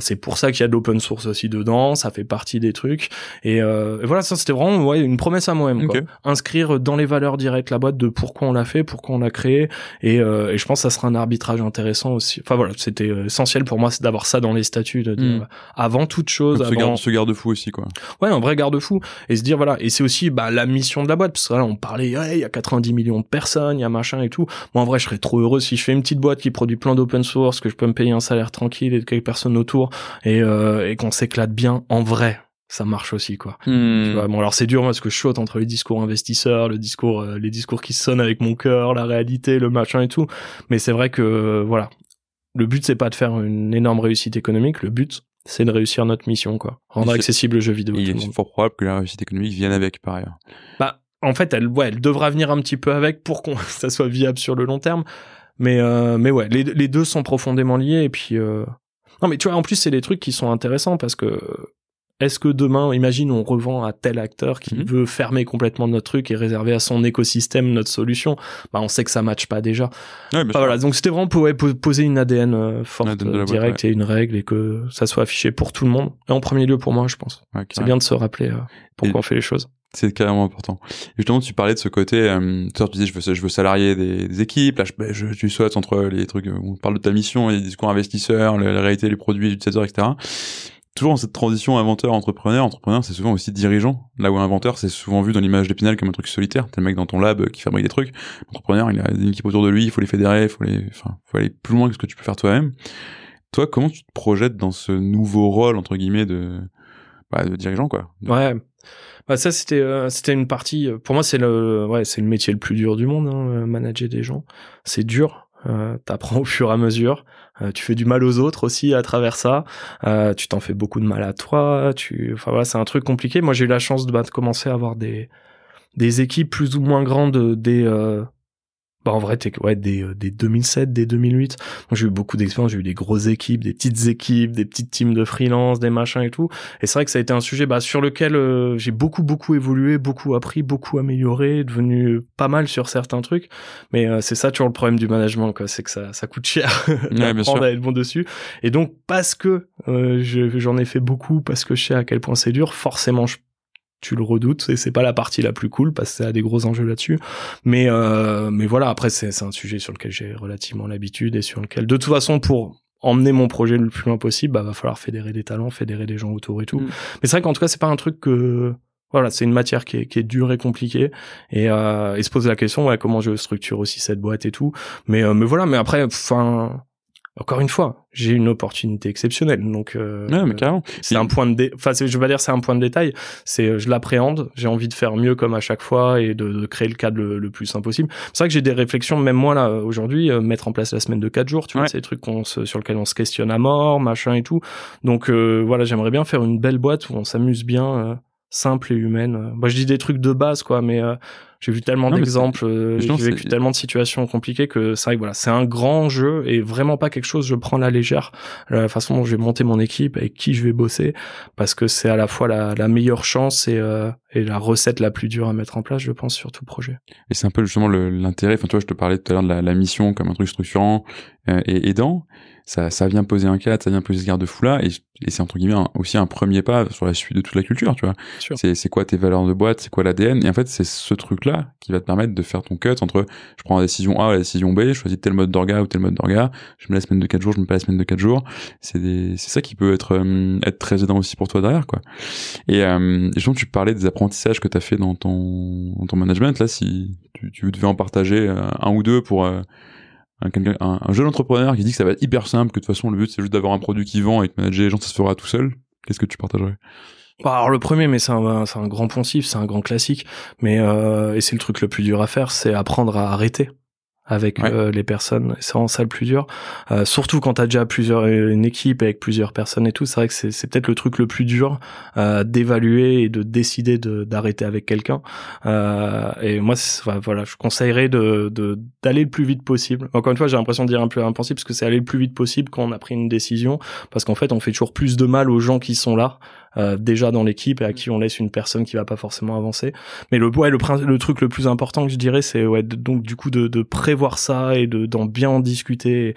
c'est pour ça qu'il y a de l'open source aussi dedans. Ça fait partie des trucs Et, euh, et voilà, ça c'était vraiment ouais, une promesse à moi-même. quoi. Ok. Inscrire dans les valeurs directes la boîte de pourquoi on l'a fait, pourquoi on l'a créé, et, euh, et je pense que ça sera un arbitrage intéressant aussi. Enfin voilà, c'était euh, essentiel pour moi, c'est d'avoir ça dans les statuts, de dire Mm. euh, avant toute chose, avant garde, ce garde-fou aussi, quoi. Ouais, un vrai garde-fou. Et se dire, voilà, et c'est aussi bah, la mission de la boîte, parce que là, on parlait, ouais, il y a 90 millions de personnes, il y a machin et tout. Moi, en vrai, je serais trop heureux si je fais une petite boîte qui produit plein d'open source, que je peux me payer un salaire tranquille et de quelques personnes autour, et, euh, et qu'on s'éclate bien en vrai. Ça marche aussi, quoi. Tu Hmm. vois, bon, alors c'est dur, moi, parce que je saute entre les discours investisseurs, le discours, euh, les discours qui sonnent avec mon cœur, la réalité, le machin et tout. Mais c'est vrai que, euh, voilà. Le but, c'est pas de faire une énorme réussite économique. Le but, c'est de réussir notre mission, quoi. Rendre accessible le jeu vidéo. il est fort probable que la réussite économique vienne avec, par ailleurs. Bah, en fait, elle, ouais, elle devra venir un petit peu avec pour qu'on ça soit viable sur le long terme. Mais, euh, mais ouais, les, les deux sont profondément liés. Et puis, euh... non, mais tu vois, en plus, c'est des trucs qui sont intéressants parce que est-ce que demain, imagine, on revend à tel acteur qui Mhm. veut fermer complètement notre truc et réserver à son écosystème notre solution? Bah, on sait que ça matche pas déjà. Ouais, Bah, voilà, donc c'était vraiment pour ouais, poser une ADN euh, forte, ADN euh, directe et une règle et que ça soit affiché pour tout le monde. Et en premier lieu pour moi, je pense. C'est bien de se rappeler euh, pourquoi Et- on fait les choses. C'est carrément important. Et justement, tu parlais de ce côté, euh, tu sais, tu disais, je veux, je veux salarier des, des équipes, là, je, ben, je, tu sautes entre les trucs, on parle de ta mission, les discours investisseurs, la, la réalité, les produits utilisateurs, etc. Toujours dans cette transition inventeur-entrepreneur, entrepreneur, c'est souvent aussi dirigeant. Là où inventeur, c'est souvent vu dans l'image d'Épinal comme un truc solitaire. T'es le mec dans ton lab qui fabrique des trucs. Entrepreneur, il a une équipe autour de lui, il faut les fédérer, il faut les, enfin, faut aller plus loin que ce que tu peux faire toi-même. Toi, comment tu te projettes dans ce nouveau rôle, entre guillemets, de, bah, de dirigeant, quoi? Ouais. Bah ça c'était euh, c'était une partie euh, pour moi c'est le ouais c'est le métier le plus dur du monde hein, euh, manager des gens c'est dur euh, t'apprends au fur et à mesure euh, tu fais du mal aux autres aussi à travers ça. Euh, tu t'en fais beaucoup de mal à toi. Tu enfin voilà c'est un truc compliqué. Moi j'ai eu la chance de, bah, commencer à avoir des des équipes plus ou moins grandes des euh, bah en vrai t'es ouais des euh, des 2007 des 2008 Moi, j'ai eu beaucoup d'expérience j'ai eu des grosses équipes des petites équipes des petites teams de freelance des machins et tout et c'est vrai que ça a été un sujet bah, sur lequel euh, j'ai beaucoup beaucoup évolué, beaucoup appris, beaucoup amélioré, devenu pas mal sur certains trucs. Mais euh, c'est ça toujours le problème du management, quoi, c'est que ça ça coûte cher bien sûr. d'apprendre à être bon dessus. Et donc parce que euh, je- j'en ai fait beaucoup, parce que je sais à quel point c'est dur, forcément je tu le redoutes et c'est pas la partie la plus cool parce que ça a des gros enjeux là-dessus. Mais euh, mais voilà après c'est c'est un sujet sur lequel j'ai relativement l'habitude et sur lequel de toute façon pour emmener mon projet le plus loin possible bah va falloir fédérer des talents fédérer des gens autour et tout. Mm. mais c'est vrai qu'en tout cas c'est pas un truc que voilà c'est une matière qui est, qui est dure et compliquée. Et, euh, et se poser la question ouais comment je structure aussi cette boîte et tout. Mais euh, mais voilà mais après enfin encore une fois j'ai une opportunité exceptionnelle donc euh, Ouais, mais carrément. c'est un point de dé... enfin je vais pas dire c'est un point de détail c'est euh, je l'appréhende j'ai envie de faire mieux comme à chaque fois et de, de créer le cadre le, le plus simple possible c'est vrai que j'ai des réflexions même moi là aujourd'hui euh, mettre en place la semaine de 4 jours tu vois c'est des trucs qu'on se, sur lesquels on se questionne à mort machin et tout. Donc euh, voilà j'aimerais bien faire une belle boîte où on s'amuse bien euh, simple et humaine. Moi je dis des trucs de base quoi mais euh, j'ai vu tellement d'exemples euh, j'ai vécu tellement de situations compliquées que c'est vrai que voilà c'est un grand jeu et vraiment pas quelque chose je prends la légère la façon dont je vais monter mon équipe avec qui je vais bosser parce que c'est à la fois la, la meilleure chance et, euh, et la recette la plus dure à mettre en place je pense sur tout projet Et c'est un peu justement l'intérêt. Enfin, tu vois, je te parlais tout à l'heure de la, la mission comme un truc structurant euh, et aidant. Ça, ça vient poser un cadre, ça vient poser ce garde-fou-là, et, et c'est entre guillemets un- aussi un premier pas sur la suite de toute la culture, tu vois. Sûr. C'est, c'est quoi tes valeurs de boîte, c'est quoi l'ADN, et en fait, c'est ce truc-là qui va te permettre de faire ton cut entre je prends la décision A ou la décision B, je choisis tel mode d'orga ou tel mode d'orga, je mets la semaine de 4 jours, je mets pas la semaine de 4 jours. C'est ça qui peut être, euh, être très aidant aussi pour toi derrière, quoi. Et euh, justement, tu parlais des apprentissages que tu as fait dans ton, dans ton management. Là, si tu, tu devais en partager euh, un ou deux pour euh, un, jeune entrepreneur qui dit que ça va être hyper simple, que de toute façon, le but, c'est juste d'avoir un produit qui vend et que manager les gens, ça se fera tout seul, qu'est-ce que tu partagerais? Bah, alors le premier mais c'est un, c'est un grand poncif c'est un grand classique. Mais euh, et c'est le truc le plus dur à faire c'est apprendre à arrêter avec Ouais. euh, les personnes. C'est vraiment ça le plus dur. Euh, surtout quand t'as déjà plusieurs une équipe avec plusieurs personnes et tout c'est vrai que c'est c'est peut-être le truc le plus dur euh, d'évaluer et de décider de d'arrêter avec quelqu'un. Euh, et moi voilà je conseillerais de de d'aller le plus vite possible. Encore une fois j'ai l'impression de dire un peu impossible parce que c'est aller le plus vite possible quand on a pris une décision parce qu'en fait on fait toujours plus de mal aux gens qui sont là euh, déjà dans l'équipe et à qui on laisse une personne qui va pas forcément avancer. Mais le ouais, le, le truc le plus important que je dirais, c'est ouais, de- donc du coup de, de prévoir ça et de d'en bien en discuter.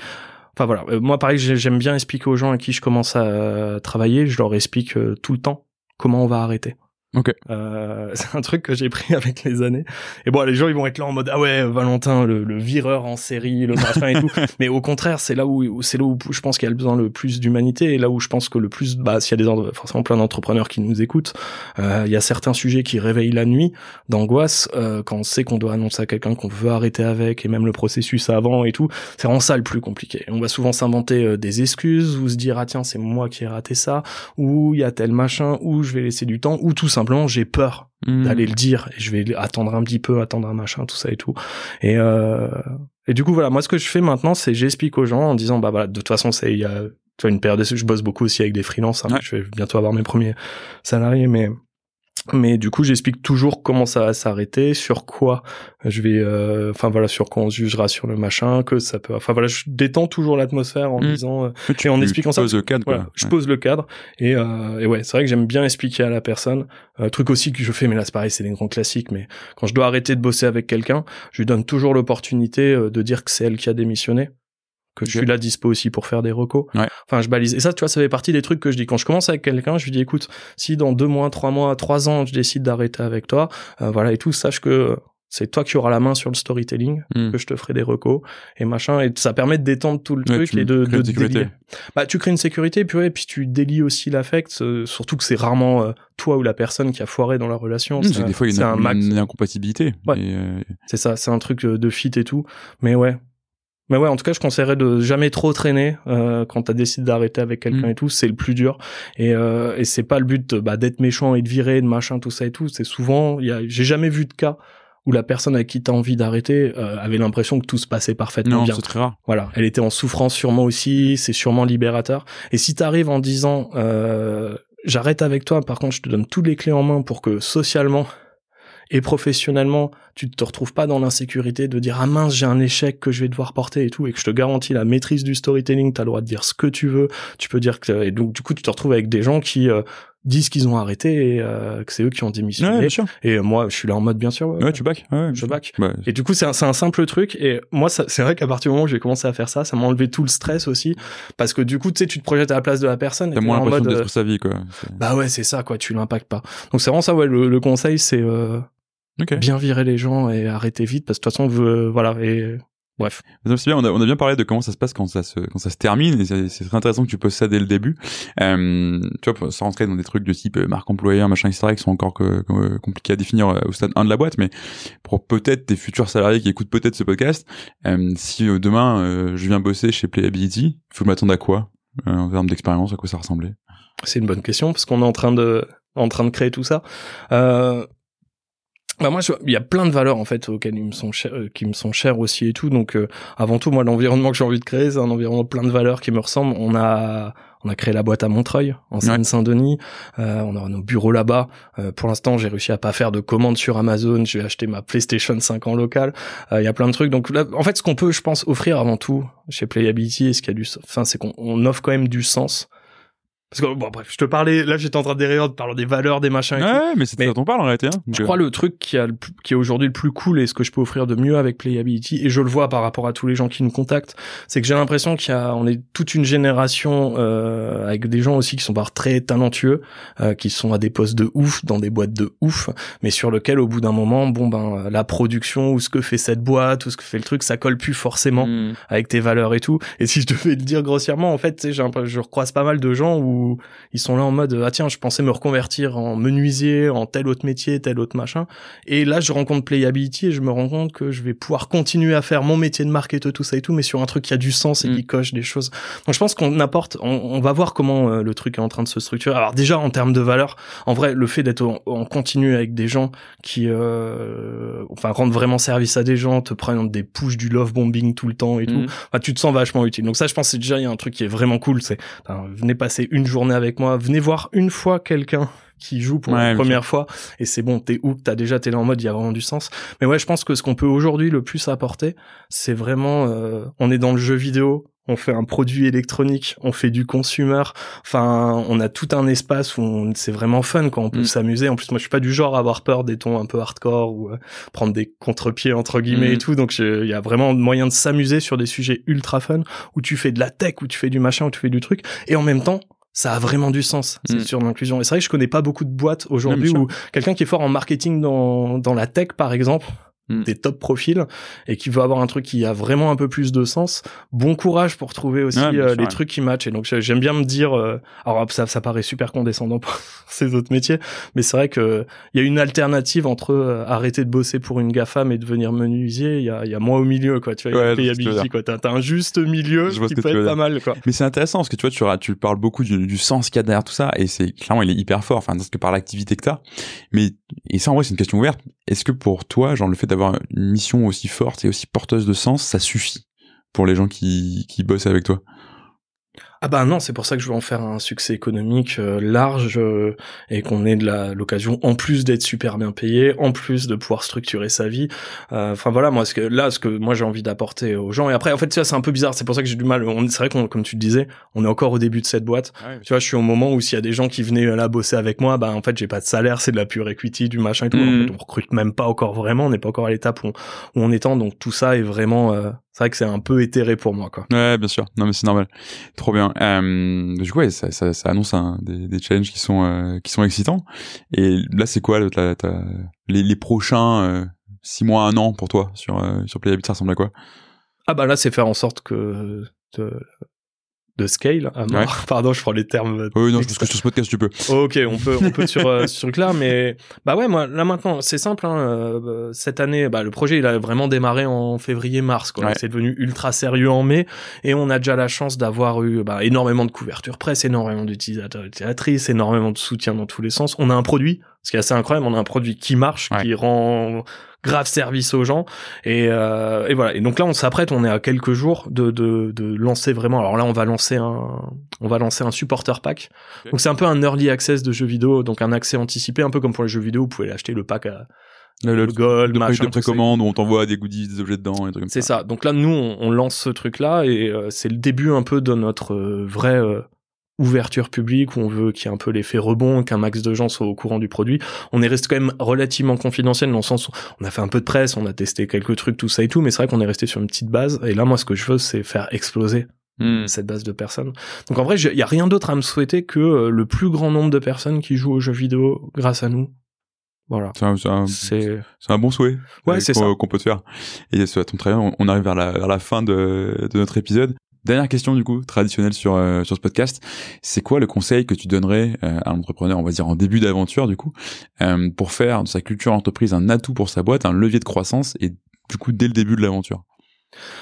Enfin voilà, Euh, moi pareil, j'ai- j'aime bien expliquer aux gens à qui je commence à euh, travailler, je leur explique euh, tout le temps comment on va arrêter. Ok. Euh, c'est un truc que j'ai pris avec les années. Et bon, les gens ils vont être là en mode ah ouais Valentin le, le vireur en série, le machin et tout. Mais au contraire, c'est là où c'est là où je pense qu'il y a le besoin le plus d'humanité et là où je pense que le plus bah s'il y a des forcément plein d'entrepreneurs qui nous écoutent, euh, il y a certains sujets qui réveillent la nuit d'angoisse euh, quand on sait qu'on doit annoncer à quelqu'un qu'on veut arrêter avec et même le processus avant et tout. C'est vraiment ça le plus compliqué. On va souvent s'inventer euh, des excuses ou se dire ah tiens c'est moi qui ai raté ça ou il y a tel machin ou je vais laisser du temps ou tout ça simplement j'ai peur hmm. d'aller le dire et je vais attendre un petit peu, attendre un machin, tout ça et tout. Et euh, et du coup voilà, moi ce que je fais maintenant, c'est j'explique aux gens en disant bah voilà, de toute façon c'est il y a tu vois une période de je bosse beaucoup aussi avec des freelances, hein, je vais bientôt avoir mes premiers salariés mais mais du coup j'explique toujours comment ça va s'arrêter sur quoi je vais euh, enfin voilà sur quoi on se jugera sur le machin que ça peut enfin voilà je détends toujours l'atmosphère en mmh. disant euh, tu, en expliquant ça le cadre voilà, je pose le cadre et, euh, et ouais c'est vrai que j'aime bien expliquer à la personne euh, truc aussi que je fais mais là c'est pareil c'est des grands classiques mais quand je dois arrêter de bosser avec quelqu'un je lui donne toujours l'opportunité euh, de dire que c'est elle qui a démissionné que je suis là dispo aussi pour faire des recos. Enfin, je balise. Et ça, tu vois, ça fait partie des trucs que je dis. Quand je commence avec quelqu'un, je lui dis, écoute, si dans deux mois, trois mois, trois ans, je décide d'arrêter avec toi, euh, voilà, et tout, sache que c'est toi qui auras la main sur le storytelling, hmm. que je te ferai des recos et machin. Et ça permet de détendre tout le truc et de, de délier. Bah, tu crées une sécurité, puis ouais, puis tu délies aussi l'affect, euh, surtout que c'est rarement euh, toi ou la personne qui a foiré dans la relation. Hmm, c'est des fois il y a une, incompatibilité. C'est ça, c'est un truc de fit et tout. Mais ouais, mais ouais, en tout cas, je conseillerais de jamais trop traîner euh, quand t'as décidé d'arrêter avec quelqu'un mm. et tout. C'est le plus dur. Et, euh, et c'est pas le but bah, d'être méchant et de virer, de machin, tout ça et tout. C'est souvent, y a, j'ai jamais vu de cas où la personne avec qui t'as envie d'arrêter euh, avait l'impression que tout se passait parfaitement non, bien. c'est très rare. Voilà, elle était en souffrance sûrement aussi. C'est sûrement libérateur. Et si t'arrives en disant euh, j'arrête avec toi, par contre, je te donne toutes les clés en main pour que socialement et professionnellement, tu te retrouves pas dans l'insécurité de dire ah mince j'ai un échec que je vais devoir porter et tout et que je te garantis la maîtrise du storytelling, tu as le droit de dire ce que tu veux, tu peux dire que et donc du coup tu te retrouves avec des gens qui euh, disent qu'ils ont arrêté et euh, que c'est eux qui ont démissionné. et moi, je suis là en mode bien sûr. Ouais, tu back. Ouais, je back. et du coup, c'est un, un, simple truc. Et moi, c'est vrai qu'à partir du moment où j'ai commencé à faire ça, ça m'a enlevé tout le stress aussi, parce que du coup, tu sais, tu te projettes à la place de la personne. T'as moins l'impression d'être sa vie, quoi. Bah ouais, c'est ça, quoi. Tu l'impactes pas. Donc c'est vraiment ça, ouais. Le, le conseil, c'est Bien virer les gens et arrêter vite parce que de toute façon, euh, voilà. Et bref. C'est bien. On a, on a, bien parlé de comment ça se passe quand ça se quand ça se termine. Et c'est très intéressant que tu poses ça dès le début. Euh, tu vois, sans rentrer dans des trucs de type euh, marque employeur, machin, etc., qui sont encore que, compliqués à définir euh, au stade 1 de la boîte. Mais pour peut-être tes futurs salariés qui écoutent peut-être ce podcast, euh, si demain je viens bosser chez Playability, il faut m'attendre à quoi en termes d'expérience, à quoi ça ressemblait? C'est une bonne question parce qu'on est en train de en train de créer tout ça. Euh, bah moi, il y a plein de valeurs en fait auxquelles ils me sont chers, euh, qui me sont chères aussi et tout. Donc, euh, avant tout, moi, l'environnement que j'ai envie de créer, c'est un environnement plein de valeurs qui me ressemblent. On a, on a créé la boîte à Montreuil, en Seine-Saint-Denis. Euh, on aura nos bureaux là-bas. pour l'instant, j'ai réussi à pas faire de commandes sur Amazon. Je vais acheter ma PlayStation 5 en local. Il y a plein de trucs. Donc, là, en fait, ce qu'on peut, je pense, offrir avant tout chez Playability, et ce qu'il y a du, enfin, c'est qu'on offre quand même du sens parce que bon bref, je te parlais là j'étais en train de dérailler de parler des valeurs des machins et ouais, mais c'est ça dont on parle en réalité hein. Je crois le truc qui a le qui est aujourd'hui le plus cool et ce que je peux offrir de mieux avec Playability et je le vois par rapport à tous les gens qui nous contactent, c'est que j'ai l'impression qu'il y a on est toute une génération euh, avec des gens aussi qui sont par très talentueux, euh, qui sont à des postes de ouf dans des boîtes de ouf, mais sur lequel au bout d'un moment bon ben la production ou ce que fait cette boîte ou ce que fait le truc, ça colle plus forcément hmm. avec tes valeurs et tout. Et si je devais le dire grossièrement en fait, sais je recroise pas mal de gens où ils sont là en mode ah tiens je pensais me reconvertir en menuisier en tel autre métier tel autre machin. Et là je rencontre Playability et je me rends compte que je vais pouvoir continuer à faire mon métier de marketeur tout ça et tout mais sur un truc qui a du sens et qui mm. coche des choses. Donc je pense qu'on apporte on, va voir comment euh, le truc est en train de se structurer. Alors déjà en termes de valeur en vrai le fait d'être en, continu avec des gens qui euh, enfin rendent vraiment service à des gens te prennent des push du love bombing tout le temps et tout. Bah, tu te sens vachement utile. Donc ça je pense c'est déjà il y a un truc qui est vraiment cool c'est venez passer une journée avec moi, venez voir une fois quelqu'un qui joue pour la première fois. Et c'est bon t'es où? T'as déjà t'es là en mode il y a vraiment du sens. Mais ouais je pense que ce qu'on peut aujourd'hui le plus apporter c'est vraiment euh, on est dans le jeu vidéo on fait un produit électronique, on fait du consumer. Enfin, on a tout un espace où c'est vraiment fun quand on peut mm. s'amuser. En plus, moi, je suis pas du genre à avoir peur des tons un peu hardcore ou euh, prendre des contre-pieds entre guillemets et mm. tout. Donc, il y a vraiment moyen de s'amuser sur des sujets ultra fun où tu fais de la tech, où tu fais du machin, où tu fais du truc, et en même temps, ça a vraiment du sens, c'est Mm. sur l'inclusion. Et c'est vrai que je connais pas beaucoup de boîtes aujourd'hui où quelqu'un qui est fort en marketing dans, dans la tech, par exemple, Mm. des top profils, et qui veut avoir un truc qui a vraiment un peu plus de sens, bon courage pour trouver aussi Ouais, euh, les ouais. trucs qui matchent. Et donc j'ai- j'aime bien me dire, euh, alors ça, ça paraît super condescendant pour ces autres métiers, mais c'est vrai que il y a une alternative entre euh, arrêter de bosser pour une GAFAM et devenir menuisier, il y a, il y a moi au milieu, quoi. Tu vois, Ouais, payability, quoi. T'as un juste milieu Je qui peut être pas mal, quoi. Mais c'est intéressant parce que tu vois, tu, tu parles beaucoup du, du sens qu'il y a derrière tout ça et c'est clairement il est hyper fort, enfin parce que par l'activité que t'as. Mais et ça en vrai c'est une question ouverte. Est-ce que pour toi, genre le fait d'avoir une mission aussi forte et aussi porteuse de sens, ça suffit pour les gens qui qui bossent avec toi? Ah bah non, c'est pour ça que je veux en faire un succès économique euh, large euh, et qu'on ait de la l'occasion en plus d'être super bien payé, en plus de pouvoir structurer sa vie. Euh, Enfin voilà, moi ce que là ce que moi j'ai envie d'apporter aux gens et après en fait ça c'est un peu bizarre, c'est pour ça que j'ai du mal. On- C'est vrai qu'on comme tu le disais, on est encore au début de cette boîte. Tu vois, je suis au moment où s'il y a des gens qui venaient là bosser avec moi, bah en fait j'ai pas de salaire, c'est de la pure equity, du machin et tout. Mhm. En fait, on recrute même pas encore vraiment, on n'est pas encore à l'étape où, on- où on est en, donc tout ça est vraiment, euh, c'est vrai que c'est un peu éthéré pour moi quoi. Ouais, bien sûr. Non, mais c'est normal. Trop bien. Euh, du coup, ouais, ça, ça, ça annonce des, des challenges qui sont euh, qui sont excitants. Et là, c'est quoi le- ta- ta- les, les prochains euh, six mois, un an pour toi sur euh, sur Playabit Ça ressemble à quoi? Ah bah là, c'est faire en sorte que de, scale à mort. Ouais. Pardon, je prends les termes. Oui, non, je pense que sur ce podcast, tu peux. Ok, on peut, on peut sur euh, ce truc-là, mais bah ouais, moi là maintenant, c'est simple. Hein, euh, cette année, bah le projet il a vraiment démarré en février-mars. quoi. Ouais. C'est devenu ultra sérieux en mai, et on a déjà la chance d'avoir eu bah, énormément de couverture presse, énormément d'utilisateurs, utilisatrices, énormément de soutien dans tous les sens. On a un produit, ce qui est assez incroyable. On a un produit qui marche, Ouais. qui rend grave service aux gens. Et, euh, et voilà. Et donc là on s'apprête. On est à quelques jours de, de, de lancer vraiment. Alors là on va lancer un on va lancer un supporter pack. Donc c'est un peu un early access de jeux vidéo donc un accès anticipé un peu comme pour les jeux vidéo vous pouvez l'acheter le pack à Le, le, le gold le machin de ça. précommande où on t'envoie des goodies, des objets dedans, et des trucs comme c'est ça. ça. Donc là nous on, on lance ce truc là et euh, c'est le début un peu de notre euh, vraie euh, ouverture publique où on veut qu'il y ait un peu l'effet rebond, qu'un max de gens soient au courant du produit. On est resté quand même relativement confidentiel dans le sens où on a fait un peu de presse, on a testé quelques trucs, tout ça et tout, mais c'est vrai qu'on est resté sur une petite base. Et là, moi, ce que je veux, c'est faire exploser Hmm. cette base de personnes. Donc en vrai, il y a rien d'autre à me souhaiter que euh, le plus grand nombre de personnes qui jouent aux jeux vidéo grâce à nous. Voilà. C'est un, un- C'est c'est un bon souhait Ouais, euh, c'est qu'on ça. qu'on peut te faire. Et ça tombe très bien, on- on arrive vers la, vers la fin de, de notre épisode. Dernière question du coup, traditionnelle sur, euh, sur ce podcast. C'est quoi le conseil que tu donnerais euh, à un entrepreneur, on va dire en début d'aventure du coup, euh, pour faire de sa culture entreprise un atout pour sa boîte, un levier de croissance et du coup dès le début de l'aventure?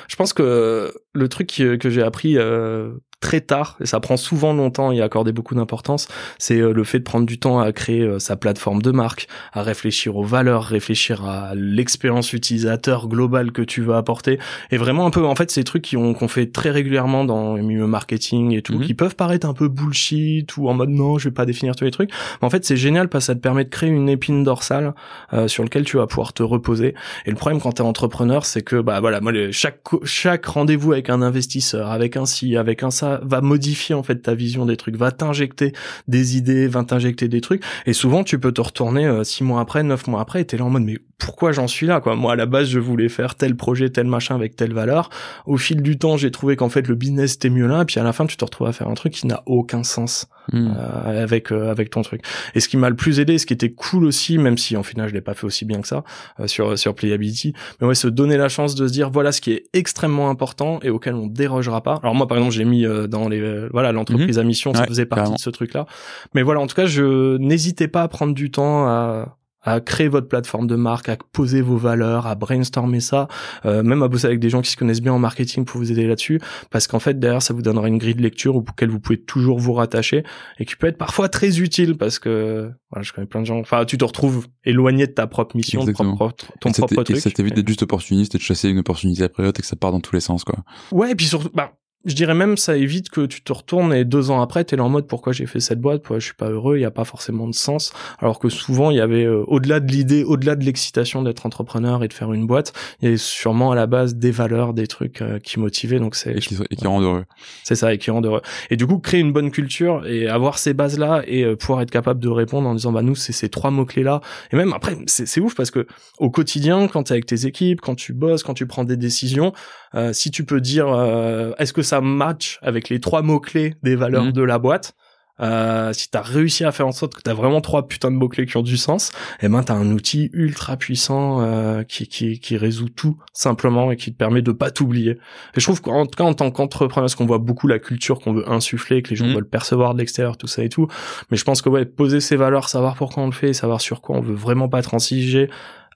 Je pense que le truc qui- que j'ai appris euh, très tard, et ça prend souvent longtemps et accorder beaucoup d'importance, c'est euh, le fait de prendre du temps à créer euh, sa plateforme de marque, à réfléchir aux valeurs, réfléchir à l'expérience utilisateur globale que tu veux apporter, et vraiment un peu, en fait, ces trucs qu'on fait très régulièrement dans les milieux marketing et tout, Mhm. qui peuvent paraître un peu bullshit ou en mode non, je vais pas définir tous les trucs, mais en fait, c'est génial parce que ça te permet de créer une épine dorsale euh, sur lequel tu vas pouvoir te reposer. Et le problème quand t'es entrepreneur, c'est que bah voilà, moi le- chaque chaque rendez-vous avec un investisseur, avec un ci, avec un ça, va modifier en fait ta vision des trucs, va t'injecter des idées, va t'injecter des trucs. Et souvent tu peux te retourner euh, six mois après, neuf mois après, et t'es là en mode mais pourquoi j'en suis là quoi? Moi à la base je voulais faire tel projet, tel machin avec telle valeur. Au fil du temps j'ai trouvé qu'en fait le business était mieux là, et puis à la fin tu te retrouves à faire un truc qui n'a aucun sens euh, avec euh, avec ton truc. Et ce qui m'a le plus aidé, ce qui était cool aussi, même si en final je l'ai pas fait aussi bien que ça euh, sur sur Playability, mais ouais, se donner la chance de se dire voilà ce qui est extrêmement important et auquel on dérogera pas. Alors moi par exemple j'ai mis euh, dans les euh, voilà l'entreprise à mission, ça Mhm. Ouais, faisait partie carrément. de ce truc là. Mais voilà en tout cas je n'hésitez pas à prendre du temps à à créer votre plateforme de marque, à poser vos valeurs, à brainstormer ça, euh, même à bosser avec des gens qui se connaissent bien en marketing pour vous aider là-dessus, parce qu'en fait derrière ça vous donnera une grille de lecture auquel vous pouvez toujours vous rattacher et qui peut être parfois très utile parce que voilà je connais plein de gens, enfin tu te retrouves éloigné de ta propre mission, de propre- ton propre truc. et ça t'évite d'être juste opportuniste et de chasser une opportunité après l'autre et que ça part dans tous les sens quoi. Ouais, et puis surtout, bah, je dirais même ça évite que tu te retournes et deux ans après t'es là en mode pourquoi j'ai fait cette boîte, pourquoi je suis pas heureux, il y a pas forcément de sens. Alors que souvent il y avait euh, au-delà de l'idée, au-delà de l'excitation d'être entrepreneur et de faire une boîte, il y avait sûrement à la base des valeurs, des trucs euh, qui motivaient. Donc c'est Et qui, et qui rendent heureux. c'est ça et qui rendent heureux. Et du coup créer une bonne culture et avoir ces bases là et euh, pouvoir être capable de répondre en disant bah nous c'est ces trois mots clés là. Et même après c'est c'est ouf parce que au quotidien quand t'es avec tes équipes, quand tu bosses, quand tu prends des décisions, euh, si tu peux dire euh, est-ce que ça match avec les trois mots clés des valeurs Mhm. de la boîte euh, si t'as réussi à faire en sorte que t'as vraiment trois putains de mots clés qui ont du sens, eh ben t'as un outil ultra puissant euh, qui, qui qui résout tout simplement et qui te permet de pas t'oublier. Et je trouve qu'en tout cas en tant qu'entrepreneur, parce qu'on voit beaucoup la culture qu'on veut insuffler, que les gens Mhm. veulent percevoir de l'extérieur, tout ça et tout. Mais je pense que ouais, poser ses valeurs, savoir pourquoi on le fait, savoir sur quoi on veut vraiment pas transiger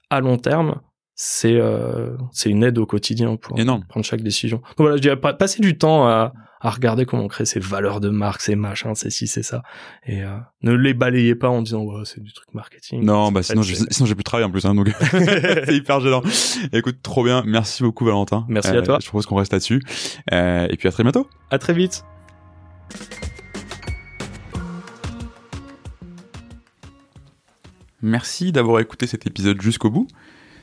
à long terme, c'est euh, c'est une aide au quotidien pour Énorme. prendre chaque décision. Donc voilà, je dirais pas passer du temps à, à regarder comment on crée ces valeurs de marque, ces machins, ces ci, c'est ça, et euh, ne les balayez pas en disant ouais c'est du truc marketing. Non, bah sinon, j'ai, sinon j'ai plus de travail en plus, hein, donc c'est hyper gênant. Écoute, trop bien. Merci beaucoup, Valentin. Merci à Euh, toi. Je propose qu'on reste là-dessus. Et puis à très bientôt. À très vite. Merci d'avoir écouté cet épisode jusqu'au bout.